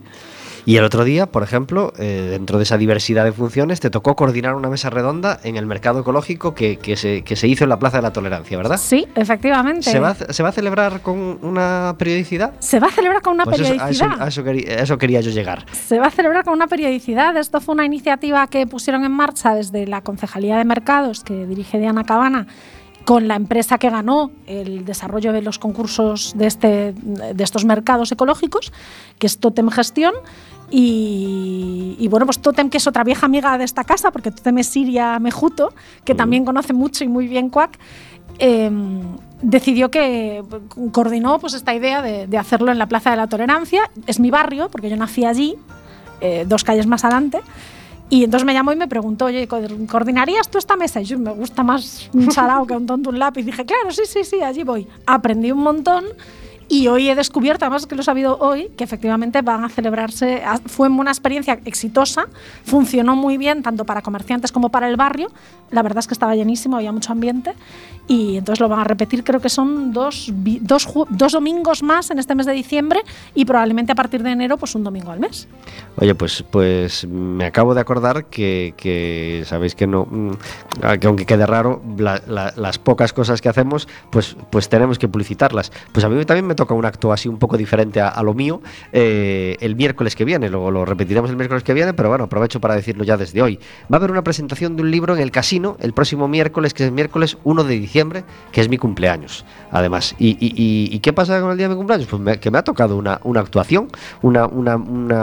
Y el otro día, por ejemplo, eh, dentro de esa diversidad de funciones, te tocó coordinar una mesa redonda en el mercado ecológico que, que se, que se hizo en la Plaza de la Tolerancia, ¿verdad? Sí, efectivamente. ¿Se va, a- ¿Se va a celebrar con una periodicidad? Se va a celebrar con una Pues eso- a, periodicidad. eso, a eso quería, a eso quería yo llegar. Se va a celebrar con una periodicidad. Esto fue una iniciativa que pusieron en marcha desde la Concejalía de Mercados, que dirige Diana Cabana, con la empresa que ganó el desarrollo de los concursos de, este, de estos mercados ecológicos, que es Totem Gestión. Y, y bueno, pues Totem, que es otra vieja amiga de esta casa, porque Totem es Siria Mejuto, que también conoce mucho y muy bien Cuac, eh, decidió que coordinó pues esta idea de, de hacerlo en la Plaza de la Tolerancia. Es mi barrio, porque yo nací allí, eh, dos calles más adelante. Y entonces me llamó y me preguntó, oye, ¿co- ¿coordinarías tú esta mesa? Y yo me gusta más un sarao que un tonto un lápiz. Y dije, claro, sí, sí, sí, allí voy. Aprendí un montón y hoy he descubierto, además que lo he sabido hoy, que efectivamente van a celebrarse. Fue una experiencia exitosa, funcionó muy bien tanto para comerciantes como para el barrio. La verdad es que estaba llenísimo, había mucho ambiente. Y entonces lo van a repetir, creo que son dos, dos, dos domingos más en este mes de diciembre y probablemente a partir de enero, pues un domingo al mes. Oye, pues, pues me acabo de acordar que, que sabéis que no, mm, que aunque quede raro, la- la- las pocas cosas que hacemos, pues, pues tenemos que publicitarlas. Pues a mí también me toca un acto así un poco diferente a, a lo mío eh, el miércoles que viene, luego lo repetiremos el miércoles que viene, pero bueno, aprovecho para decirlo ya desde hoy. Va a haber una presentación de un libro en el casino el próximo miércoles, que es el miércoles 1 de diciembre, que es mi cumpleaños, además. ¿Y, y- y- qué pasa con el día de mi cumpleaños? Pues que me ha tocado una, una actuación, una, una,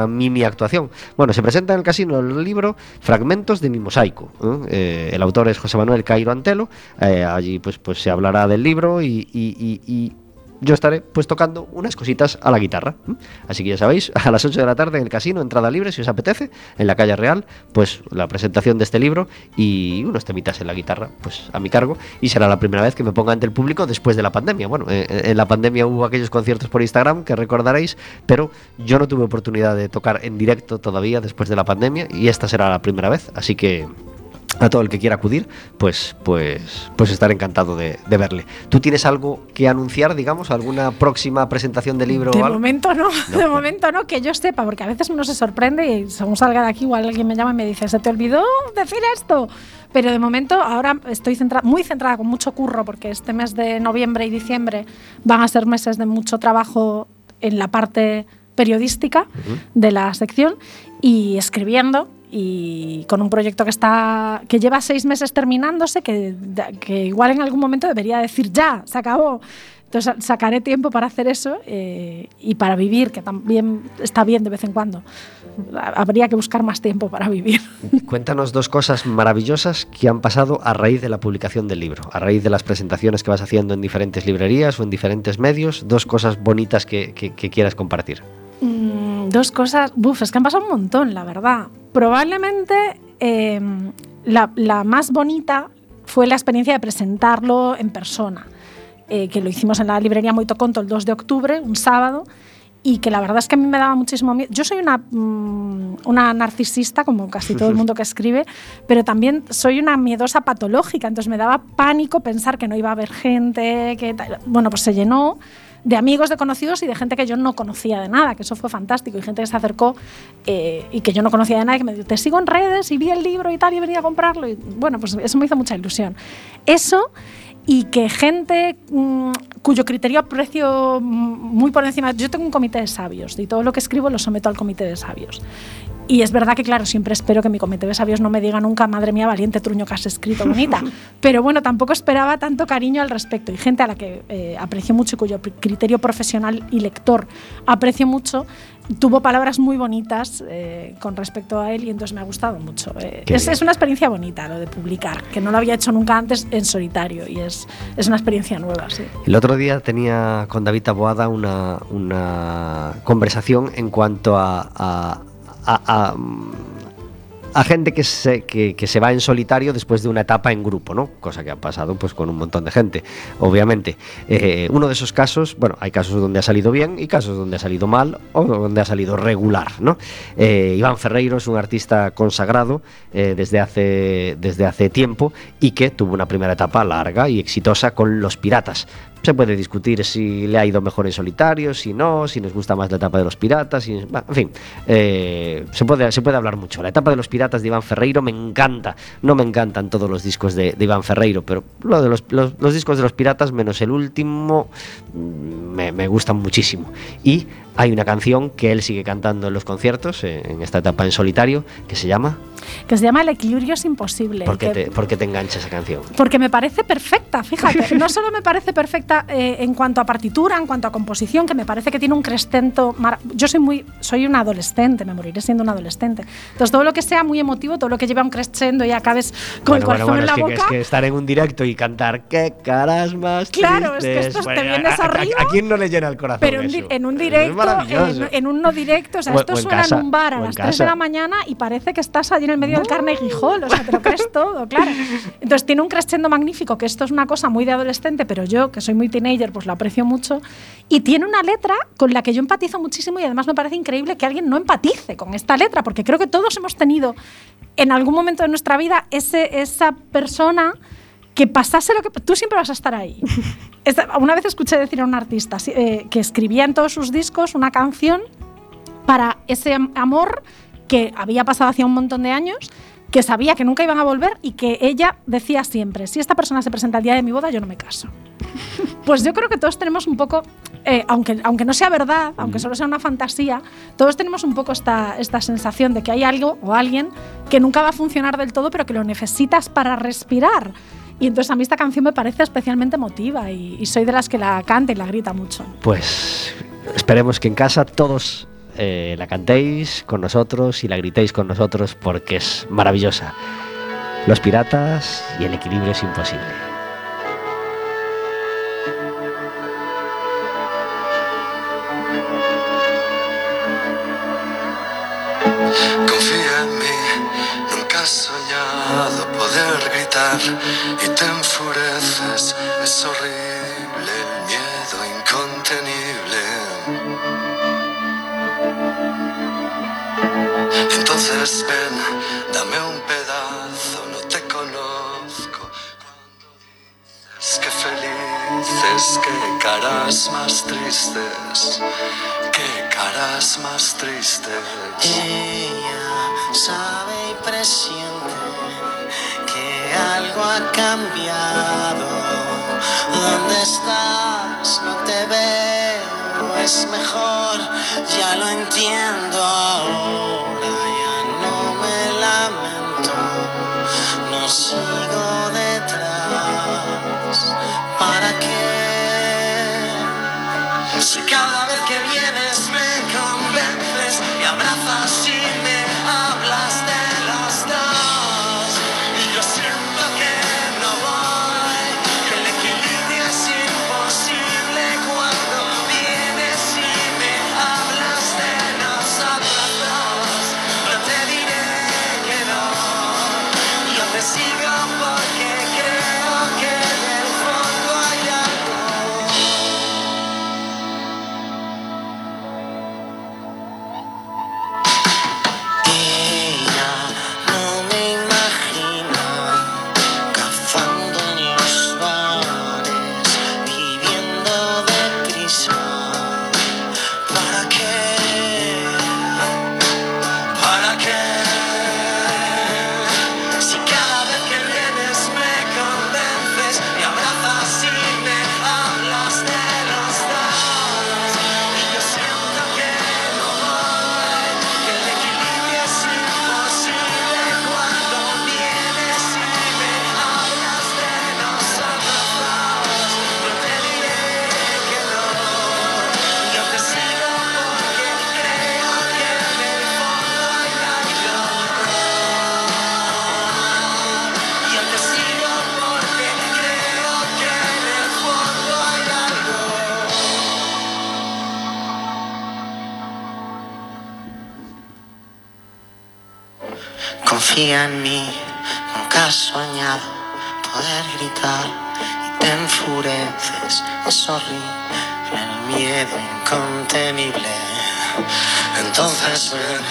mini actuación. Bueno, se presenta en el casino el libro Fragmentos de mi mosaico. ¿eh? Eh, el autor es José Manuel Cairo Antelo. eh, allí pues, pues se hablará del libro y yo estaré pues tocando unas cositas a la guitarra. Así que ya sabéis, a las 8 de la tarde en el casino, entrada libre si os apetece, en la calle Real, pues la presentación de este libro y unos temitas en la guitarra, pues a mi cargo. Y será la primera vez que me ponga ante el público después de la pandemia. Bueno, eh, en la pandemia hubo aquellos conciertos por Instagram que recordaréis, pero yo no tuve oportunidad de tocar en directo todavía después de la pandemia y esta será la primera vez. Así que a todo el que quiera acudir, pues, pues, pues estar encantado de, de verle. ¿Tú tienes algo que anunciar, digamos, alguna próxima presentación de libro De o algo? momento no, No. de momento no, que yo sepa, porque a veces uno se sorprende y según salga de aquí, igual alguien me llama y me dice, ¿se te olvidó decir esto? Pero de momento ahora estoy centra- muy centrada con mucho curro, porque este mes de noviembre y diciembre van a ser meses de mucho trabajo en la parte periodística de la sección y escribiendo y con un proyecto que está que lleva seis meses terminándose que, que igual en algún momento debería decir ya se acabó entonces sacaré tiempo para hacer eso eh, y para vivir que también está bien de vez en cuando habría que buscar más tiempo para vivir Cuéntanos dos cosas maravillosas que han pasado a raíz de la publicación del libro, a raíz de las presentaciones que vas haciendo en diferentes librerías o en diferentes medios, dos cosas bonitas que, que- que quieras compartir. Mm, dos cosas, buf, es que han pasado un montón, la verdad. Probablemente eh, la, la más bonita fue la experiencia de presentarlo en persona, eh, que lo hicimos en la librería Moitoconto el 2 de octubre, un sábado, y que la verdad es que a mí me daba muchísimo miedo. Yo soy una, mm, una narcisista, como casi todo el mundo que escribe, pero también soy una miedosa patológica, entonces me daba pánico pensar que no iba a haber gente, que tal. Bueno, pues se llenó de amigos, de conocidos y de gente que yo no conocía de nada, que eso fue fantástico, y gente que se acercó eh, y que yo no conocía de nada, que me dijo, te sigo en redes y vi el libro y tal, y venía a comprarlo, y bueno, pues eso me hizo mucha ilusión. Eso y que gente mm, cuyo criterio aprecio muy por encima. Yo tengo un comité de sabios y todo lo que escribo lo someto al comité de sabios. Y es verdad que, claro, siempre espero que mi comité de sabios no me diga nunca, madre mía, valiente truño que has escrito, bonita. Pero bueno, tampoco esperaba tanto cariño al respecto. Y gente a la que eh, aprecio mucho y cuyo criterio profesional y lector aprecio mucho, tuvo palabras muy bonitas eh, con respecto a él y entonces me ha gustado mucho. Eh, es, es una experiencia bonita lo de publicar, que no lo había hecho nunca antes en solitario y es, es una experiencia nueva, sí. El otro día tenía con David Taboada una, una conversación en cuanto a, a- a- gente que se, que se va en solitario después de una etapa en grupo, ¿no? Cosa que ha pasado pues con un montón de gente, obviamente. Eh, uno de esos casos, bueno, hay casos donde ha salido bien y casos donde ha salido mal o donde ha salido regular, ¿no? Eh, Iván Ferreiro es un artista consagrado eh, desde, hace, desde hace tiempo y que tuvo una primera etapa larga y exitosa con Los Piratas. Se puede discutir si le ha ido mejor en solitario, si no, si nos gusta más la etapa de los piratas, si- en fin, eh, se, puede, se puede hablar mucho. La etapa de los piratas de Iván Ferreiro me encanta, no me encantan todos los discos de, Iván Ferreiro, pero lo de los discos de los piratas, menos el último, mm, me, me gustan muchísimo. Y hay una canción que él sigue cantando en los conciertos, eh, en esta etapa en solitario, que se llama Que se llama El equilibrio es imposible. ¿Por qué que- te, por qué te engancha esa canción? Porque me parece perfecta, fíjate. No solo me parece perfecta eh, en cuanto a partitura, en cuanto a composición, que me parece que tiene un crescento. Yo soy muy, soy una adolescente, me moriré siendo una adolescente. Entonces todo lo que sea muy emotivo, todo lo que lleva un crescendo y acabes con el Bueno, corazón bueno, en la es, que, boca. es que estar en un directo y cantar qué caras más Claro, es que tristes". esto te Bueno, vienes a- a- arriba, ¿A, quién no le llena el corazón Pero en, eso? en un directo, en, en un no directo, o sea, O- esto o en suena casa, en un bar a en las 3 de casa. la mañana y parece que estás allí en el medio del Carnegie Hall, o sea, te lo crees todo, claro. Entonces tiene un crescendo magnífico, que esto es una cosa muy de adolescente, pero yo, que soy muy teenager, pues lo aprecio mucho. Y tiene una letra con la que yo empatizo muchísimo y además me parece increíble que alguien no empatice con esta letra, porque creo que todos hemos tenido en algún momento de nuestra vida ese, esa persona que pasase lo que tú siempre vas a estar ahí. Una vez escuché decir a un artista eh, que escribía en todos sus discos una canción para ese am- amor que había pasado hacía un montón de años, que sabía que nunca iban a volver y que ella decía siempre, si esta persona se presenta el día de mi boda, yo no me caso. Pues yo creo que todos tenemos un poco, eh, aunque, aunque no sea verdad, aunque solo sea una fantasía, todos tenemos un poco esta, esta sensación de que hay algo o alguien que nunca va a funcionar del todo, pero que lo necesitas para respirar. Y entonces a mí esta canción me parece especialmente emotiva y, y soy de las que la canta y la grita mucho. Pues esperemos que en casa todos eh, la cantéis con nosotros y la gritéis con nosotros porque es maravillosa. Los piratas y el equilibrio es imposible. Confía en mí, nunca soñado poder gritar y te enfureces. Es horrible Ven, dame un pedazo, no te conozco. Cuando dices que felices, qué caras más tristes, qué caras más tristes. Ella sabe y presiente que algo ha cambiado. ¿Dónde estás? No te veo, es mejor, ya lo entiendo confía en mí. Nunca has soñado poder gritar y te enfureces. Es horrible el miedo incontenible. Entonces ven,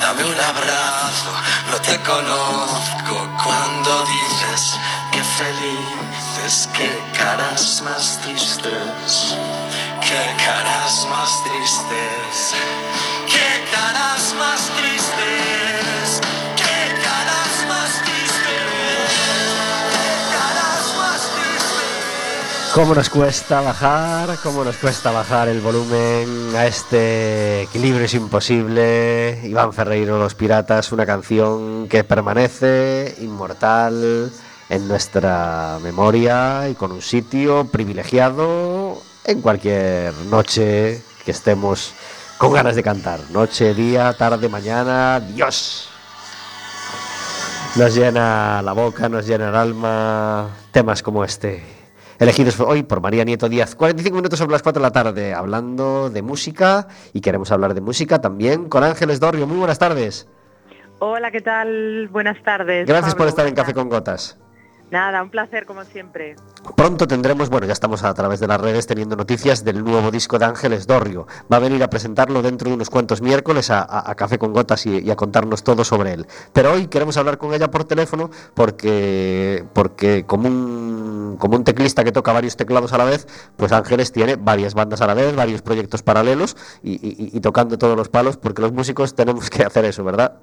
dame un abrazo. No te conozco cuando dices que felices, qué caras más tristes, qué caras más tristes, qué caras más tristes, ¿Cómo nos cuesta bajar? ¿Cómo nos cuesta bajar el volumen a este equilibrio es imposible? Iván Ferreiro, Los Piratas, una canción que permanece inmortal en nuestra memoria y con un sitio privilegiado en cualquier noche que estemos con ganas de cantar. Noche, día, tarde, mañana, Dios. Nos llena la boca, nos llena el alma temas como este. Elegidos hoy por María Nieto Díaz. 45 minutos sobre las 4 de la tarde, hablando de música y queremos hablar de música también con Ángeles Dorrio. Muy buenas tardes. Hola, ¿qué tal? Buenas tardes. Gracias por estar en Café con Gotas. Nada, un placer como siempre. Pronto tendremos, bueno, ya estamos a través de las redes teniendo noticias del nuevo disco de Ángeles Dorrio. Va a venir a presentarlo dentro de unos cuantos miércoles a, a- a Café con Gotas y, y a contarnos todo sobre él. Pero hoy queremos hablar con ella por teléfono porque, porque como, un, como un teclista que toca varios teclados a la vez, pues Ángeles tiene varias bandas a la vez, varios proyectos paralelos y, y- y tocando todos los palos porque los músicos tenemos que hacer eso, ¿verdad?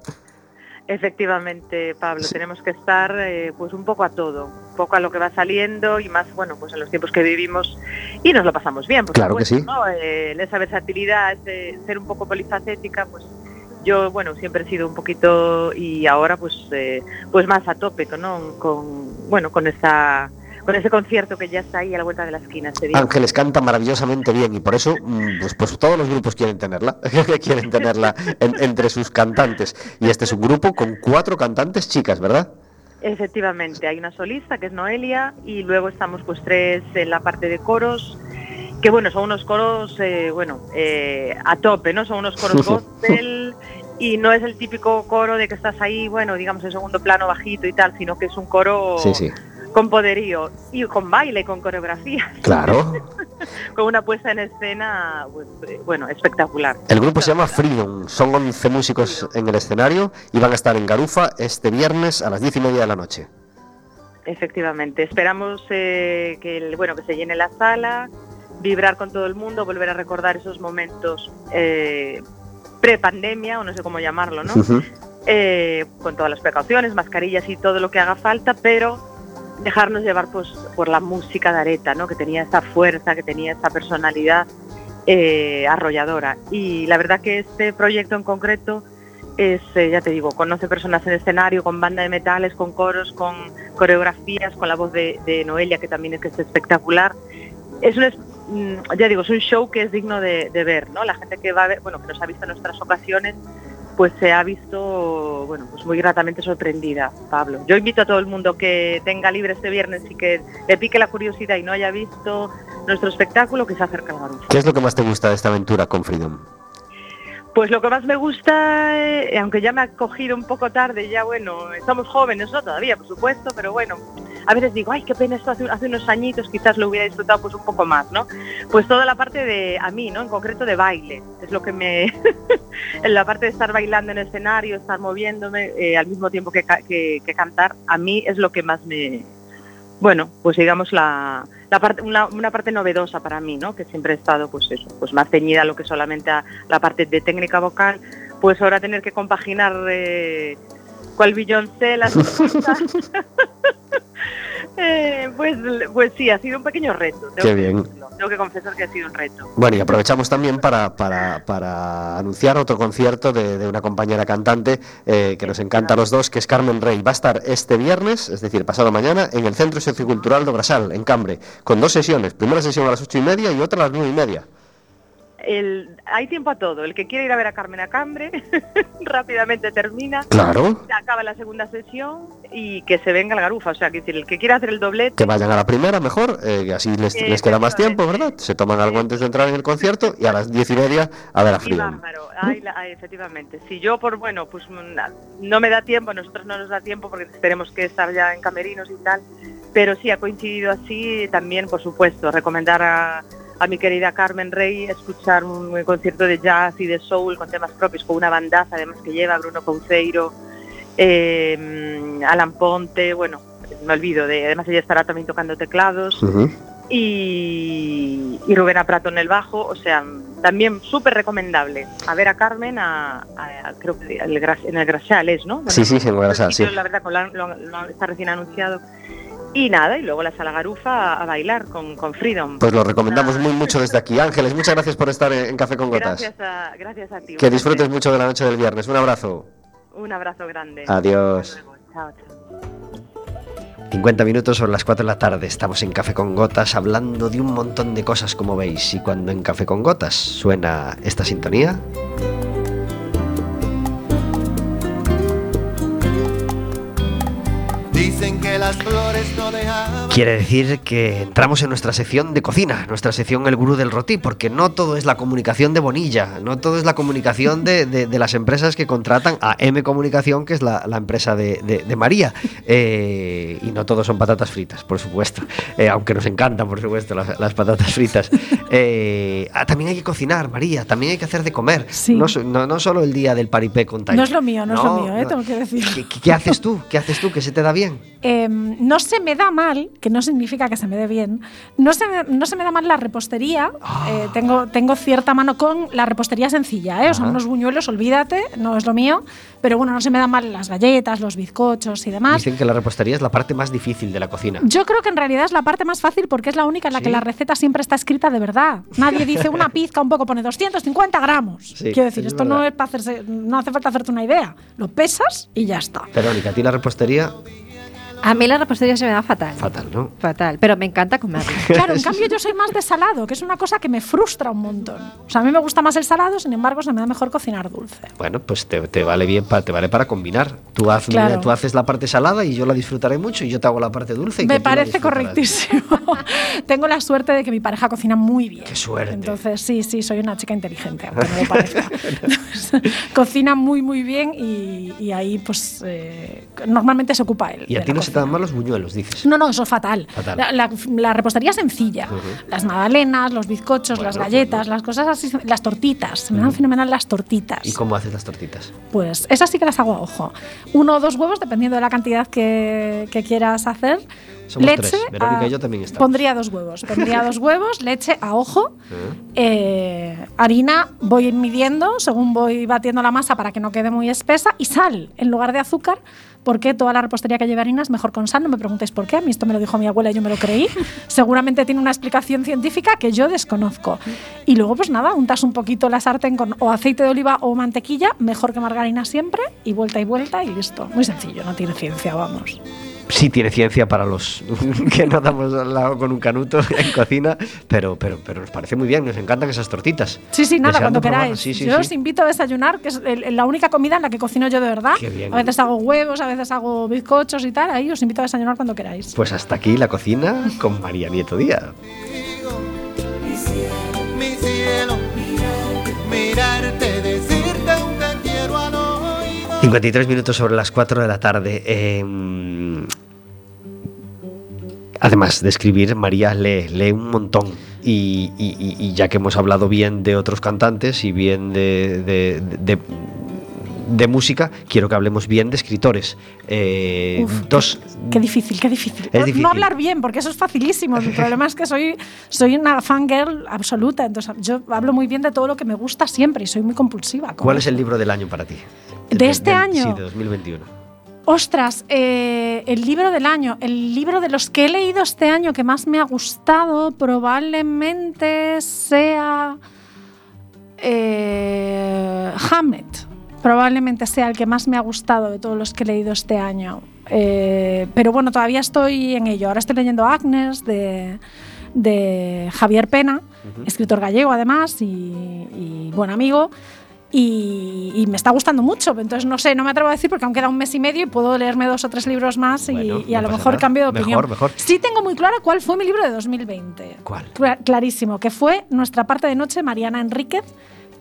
Efectivamente, Pablo, tenemos que estar eh, pues un poco a todo, un poco a lo que va saliendo y más, bueno, pues en los tiempos que vivimos y nos lo pasamos bien, por Claro que sí. ¿no? Eh, esa versatilidad, ese ser un poco polifacética, pues yo, bueno, siempre he sido un poquito y ahora pues eh, pues más a tope, ¿no? Con, bueno, con esa con ese concierto que ya está ahí a la vuelta de la esquina este día. Ángeles canta maravillosamente bien y por eso mm, pues, pues todos los grupos quieren tenerla, quieren tenerla en- entre sus cantantes. Y este es un grupo con cuatro cantantes chicas, ¿verdad? Efectivamente, hay una solista que es Noelia y luego estamos pues tres en la parte de coros, que bueno, son unos coros, eh, bueno, eh, a tope, ¿no? Son unos coros gospel y no es el típico coro de que estás ahí, bueno, digamos en segundo plano bajito y tal, sino que es un coro Sí, sí. Con poderío y con baile, con coreografía, Claro. con una puesta en escena, pues, eh, bueno, espectacular. El grupo se llama Freedom, son 11 músicos en el escenario y van a estar en Garufa este viernes a las 10 y media de la noche. Efectivamente, esperamos eh, que el- bueno que se llene la sala, vibrar con todo el mundo, volver a recordar esos momentos eh, pre-pandemia o no sé cómo llamarlo, ¿no? Eh, con todas las precauciones, mascarillas y todo lo que haga falta, pero dejarnos llevar pues por la música de Areta, ¿no? Que tenía esa fuerza, que tenía esa personalidad eh, arrolladora. Y la verdad que este proyecto en concreto es, eh, ya te digo, con 11 personas en escenario, con banda de metales, con coros, con coreografías, con la voz de, Noelia, que también es que es espectacular. Es un, mm, ya digo, es un show que es digno de, de ver, ¿no? La gente que va a ver, bueno, que nos ha visto en nuestras ocasiones, pues se ha visto, bueno, pues muy gratamente sorprendida, Pablo. Yo invito a todo el mundo que tenga libre este viernes y que le pique la curiosidad y no haya visto nuestro espectáculo, que se acerque al Garufa. ¿Qué es lo que más te gusta de esta aventura con Freedom? Pues lo que más me gusta, eh, aunque ya me ha cogido un poco tarde, ya bueno, somos jóvenes, no todavía, por supuesto, pero bueno, a veces digo, ay, qué pena esto hace, hace unos añitos, quizás lo hubiera disfrutado pues un poco más, ¿no? Pues toda la parte de, a mí, ¿no? En concreto de baile, es lo que me, en la parte de estar bailando en el escenario, estar moviéndome eh, al mismo tiempo que, que- que cantar, a mí es lo que más me, bueno, pues digamos la, la parte, una, una parte novedosa para mí, ¿no? Que siempre he estado, pues eso, pues más ceñida a lo que solamente a la parte de técnica vocal, pues ahora tener que compaginar eh, cual Beyoncé las cosas. Eh, pues, pues sí, ha sido un pequeño reto. Qué que bien. Tengo que confesar que ha sido un reto. Bueno, y aprovechamos también para, para, para anunciar otro concierto de, de una compañera cantante eh, que nos encanta a los dos, que es Carmen Rey. Va a estar este viernes, es decir, pasado mañana, en el Centro Sociocultural de Obrasal, en Cambre, con dos sesiones. Primera sesión a las ocho y media y otra a las nueve y media. El, hay tiempo a todo. El que quiere ir a ver a Carmen a Cambre, rápidamente termina. Claro. Se acaba la segunda sesión y que se venga el garufa. O sea, que decir, el que quiera hacer el doblete. Que vayan a la primera mejor, eh, que así les, les queda más tiempo, ¿verdad? Se toman algo antes de entrar en el concierto y a las diez y media a ver a la- ay, efectivamente. Si yo por bueno, pues no me da tiempo, nosotros no nos da tiempo porque tenemos que estar ya en camerinos y tal, pero sí ha coincidido así también, por supuesto, recomendar a, a mi querida Carmen Rey escuchar un concierto de jazz y de soul con temas propios, con una bandaza además que lleva Bruno Couceiro, eh, Alan Ponte, bueno, me olvido de, además ella estará también tocando teclados y, y Rubén Prato en el bajo, o sea, también súper recomendable. A ver a Carmen, a, a- creo que el en el Grasal es, ¿no? Sí, sí, en Grasal, sí. La verdad, con la- lo- lo- está recién anunciado. Y nada, y luego la sala Garufa a, a bailar con, con Freedom. Pues lo recomendamos muy mucho desde aquí. Ángeles, muchas gracias por estar en en Café con Gotas. Gracias a, gracias a ti. Que disfrutes mucho de la noche del viernes. Un abrazo. Un abrazo grande. Adiós. Hasta luego. Chao, chao. 50 minutos sobre las 4 de la tarde. Estamos en Café con Gotas hablando de un montón de cosas, como veis. Y cuando en Café con Gotas suena esta sintonía, quiere decir que entramos en nuestra sección de cocina, nuestra sección El Gurú del Roti, porque no todo es la comunicación de Bonilla, no todo es la comunicación de, de- de las empresas que contratan a M Comunicación, que es la, la empresa de, de- de María. Eh, y no todo son patatas fritas, por supuesto, Eh, aunque nos encantan, por supuesto, las, las patatas fritas. Eh, ah, también hay que cocinar, María, también hay que hacer de comer. Sí. No, no- no solo el día del paripé con No es lo mío, no, es lo mío, ¿eh? no. tengo que decir. ¿Qué, qué- qué haces tú? ¿Qué haces tú? ¿Que se te da bien? Eh, no se me da mal, que no significa que se me dé bien, no se me, no se me da mal la repostería. eh, tengo, tengo cierta mano con la repostería sencilla, ¿eh? o sea, unos buñuelos, olvídate, no es lo mío. Pero bueno, no se me da mal las galletas, los bizcochos y demás. Dicen que la repostería es la parte más difícil de la cocina. Yo creo que en realidad es la parte más fácil porque es la única en la ¿Sí? que la receta siempre está escrita de verdad. Nadie dice una pizca, un poco pone 250 gramos. Sí, Quiero decir, es esto no es para hacerse, no hace falta hacerte una idea. Lo pesas y ya está. Verónica, a ti la repostería, A mí la repostería se me da fatal. fatal, ¿no? Fatal, pero me encanta comerla. Claro, en cambio yo soy más de salado, que es una cosa que me frustra un montón. O sea, a mí me gusta más el salado, sin embargo, se me da mejor cocinar dulce. Bueno, pues te, te vale bien, pa- te vale para combinar. Tú, haz- Claro. tú haces la parte salada y yo la disfrutaré mucho y yo te hago la parte dulce. Y Me parece correctísimo. Tengo la suerte de que mi pareja cocina muy bien. Qué suerte. Entonces, sí, sí, soy una chica inteligente, aunque no lo parezca. Entonces, cocina muy, muy bien y, y ahí, pues, eh, normalmente se ocupa él. Y a ti no se te dan mal los buñuelos, dices. No, no, eso es fatal. Fatal. La, la- la repostería sencilla. Las magdalenas, los bizcochos, las Bueno, galletas, las cosas así, las tortitas. Se me dan fenomenal las tortitas. ¿Y cómo haces las tortitas? Pues esas sí que las hago a ojo. Uno o dos huevos, dependiendo de la cantidad que, que quieras hacer. Somos leche. tres. Verónica a- y yo también estamos. Pondría dos huevos. Pondría dos huevos, leche a ojo. ¿Eh? eh, harina, voy midiendo según voy batiendo la masa para que no quede muy espesa. Y sal en lugar de azúcar. Porque toda la repostería que lleva harina es mejor con sal. No me preguntéis por qué. A mí esto me lo dijo mi abuela y yo me lo creí. Seguramente tiene una explicación científica que yo desconozco. Y luego, pues nada, untas un poquito la sartén con o aceite de oliva o mantequilla, mejor que margarina siempre, y vuelta y vuelta y listo. Muy sencillo, no tiene ciencia, vamos. Sí tiene ciencia para los que no damos al lado con un canuto en cocina, pero, pero, pero nos parece muy bien, nos encantan esas tortitas. Sí, sí, nada, cuando queráis. Sí, sí, yo sí. os invito a desayunar, que es el- la única comida en la que cocino yo de verdad. Qué bien. A veces hago huevos, a veces hago bizcochos y tal. Ahí os invito a desayunar cuando queráis. Pues hasta aquí la cocina con María Nieto Díaz. Mi cielo, mirarte, 53 minutos sobre las 4 de la tarde. Eh, además de escribir, María lee, lee un montón. Y, ya que hemos hablado bien de otros cantantes y bien de- de música, quiero que hablemos bien de escritores. Eh, Uf, dos, Qué difícil, qué difícil. Es No- difícil. No hablar bien, porque eso es facilísimo. El problema es que soy, soy una fangirl absoluta. Entonces, yo hablo muy bien de todo lo que me gusta siempre y soy muy compulsiva. ¿Cuál es el libro del año para ti? ¿De este año? Sí, de 2021. Ostras, eh, el libro del año, el libro de los que he leído este año que más me ha gustado probablemente sea eh, Hamlet. Probablemente sea el que más me ha gustado de todos los que he leído este año. Eh, pero bueno, todavía estoy en ello. Ahora estoy leyendo Agnes de, de Javier Pena. escritor gallego además y, y buen amigo. Y, y me está gustando mucho. Entonces, no sé, no me atrevo a decir porque aún queda un mes y medio y puedo leerme dos o tres libros más y, Bueno, y a no lo mejor nada. cambio de opinión. Mejor, mejor. Sí tengo muy clara cuál fue mi libro de 2020. ¿Cuál? Cla- Clarísimo, que fue Nuestra parte de noche, Mariana Enríquez,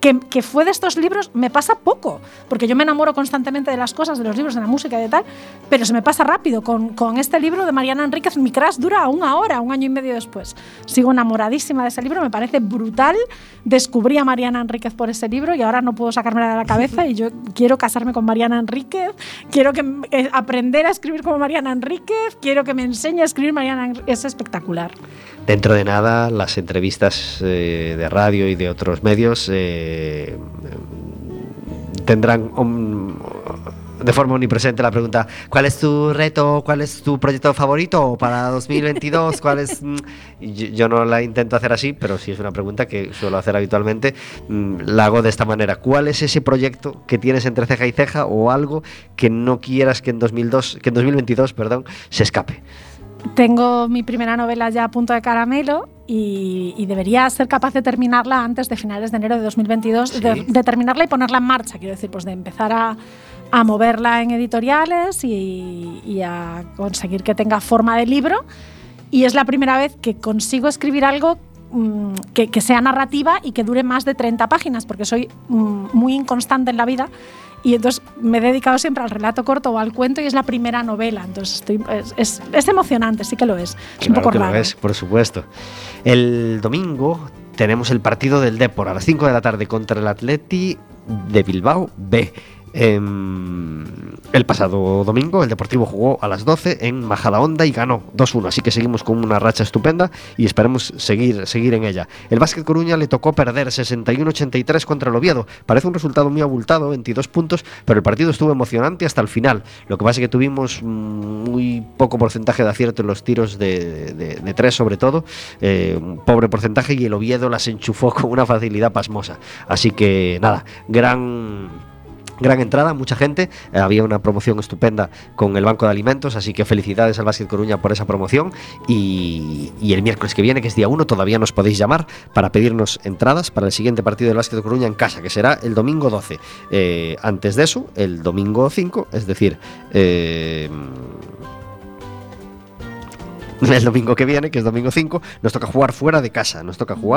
que, que fue de estos libros, me pasa poco, porque yo me enamoro constantemente de las cosas, de los libros, de la música y de tal, pero se me pasa rápido. Con, con este libro de Mariana Enríquez, mi crash dura una hora, un año y medio después. Sigo enamoradísima de ese libro, me parece brutal. Descubrí a Mariana Enríquez por ese libro y ahora no puedo sacármela de la cabeza y yo quiero casarme con Mariana Enríquez, quiero que, eh, aprender a escribir como Mariana Enríquez, quiero que me enseñe a escribir Mariana Enríquez. Es espectacular. Dentro de nada, las entrevistas eh, de radio y de otros medios eh, tendrán um, de forma omnipresente la pregunta ¿cuál es tu reto? ¿cuál es tu proyecto favorito para 2022? ¿Cuál es? mm? Yo no la intento hacer así, pero sí es una pregunta que suelo hacer habitualmente. Mm, La hago de esta manera. ¿Cuál es ese proyecto que tienes entre ceja y ceja o algo que no quieras que en 2002, que en 2022, perdón, se escape? Tengo mi primera novela ya a punto de caramelo y, y debería ser capaz de terminarla antes de finales de enero de 2022, de, de terminarla y ponerla en marcha, quiero decir, pues de empezar a, a moverla en editoriales y, y a conseguir que tenga forma de libro. Y es la primera vez que consigo escribir algo mm, que, que sea narrativa y que dure más de 30 páginas, porque soy mm, muy inconstante en la vida. Y entonces me he dedicado siempre al relato corto o al cuento y es la primera novela. Entonces estoy, es, es- es emocionante, sí que lo es. Es un poco que raro. lo es, por supuesto. El domingo tenemos el partido del Depor a las 5 de la tarde contra el Atleti de Bilbao B. Em, el pasado domingo el Deportivo jugó a las 12 en Majadahonda y ganó 2-1, así que seguimos con una racha estupenda y esperemos seguir, seguir en ella. El Básquet Coruña le tocó perder 61-83 contra el Oviedo. Parece un resultado muy abultado, 22 puntos, pero el partido estuvo emocionante hasta el final. Lo que pasa es que tuvimos mm, muy poco porcentaje de acierto en los tiros de, de- tres, sobre todo, eh, un pobre porcentaje, y el Oviedo las enchufó con una facilidad pasmosa. Así que nada, gran gran entrada, mucha gente. eh, había una promoción estupenda con el Banco de Alimentos, así que felicidades al Básquet Coruña por esa promoción. Y, y el miércoles que viene, que es día 1, todavía nos podéis llamar para pedirnos entradas para el siguiente partido del Básquet Coruña en casa, que será el domingo 12. Eh, antes de eso, el domingo 5, es decir, eh, el domingo que viene, que es domingo 5, nos toca jugar fuera de casa, nos toca jugar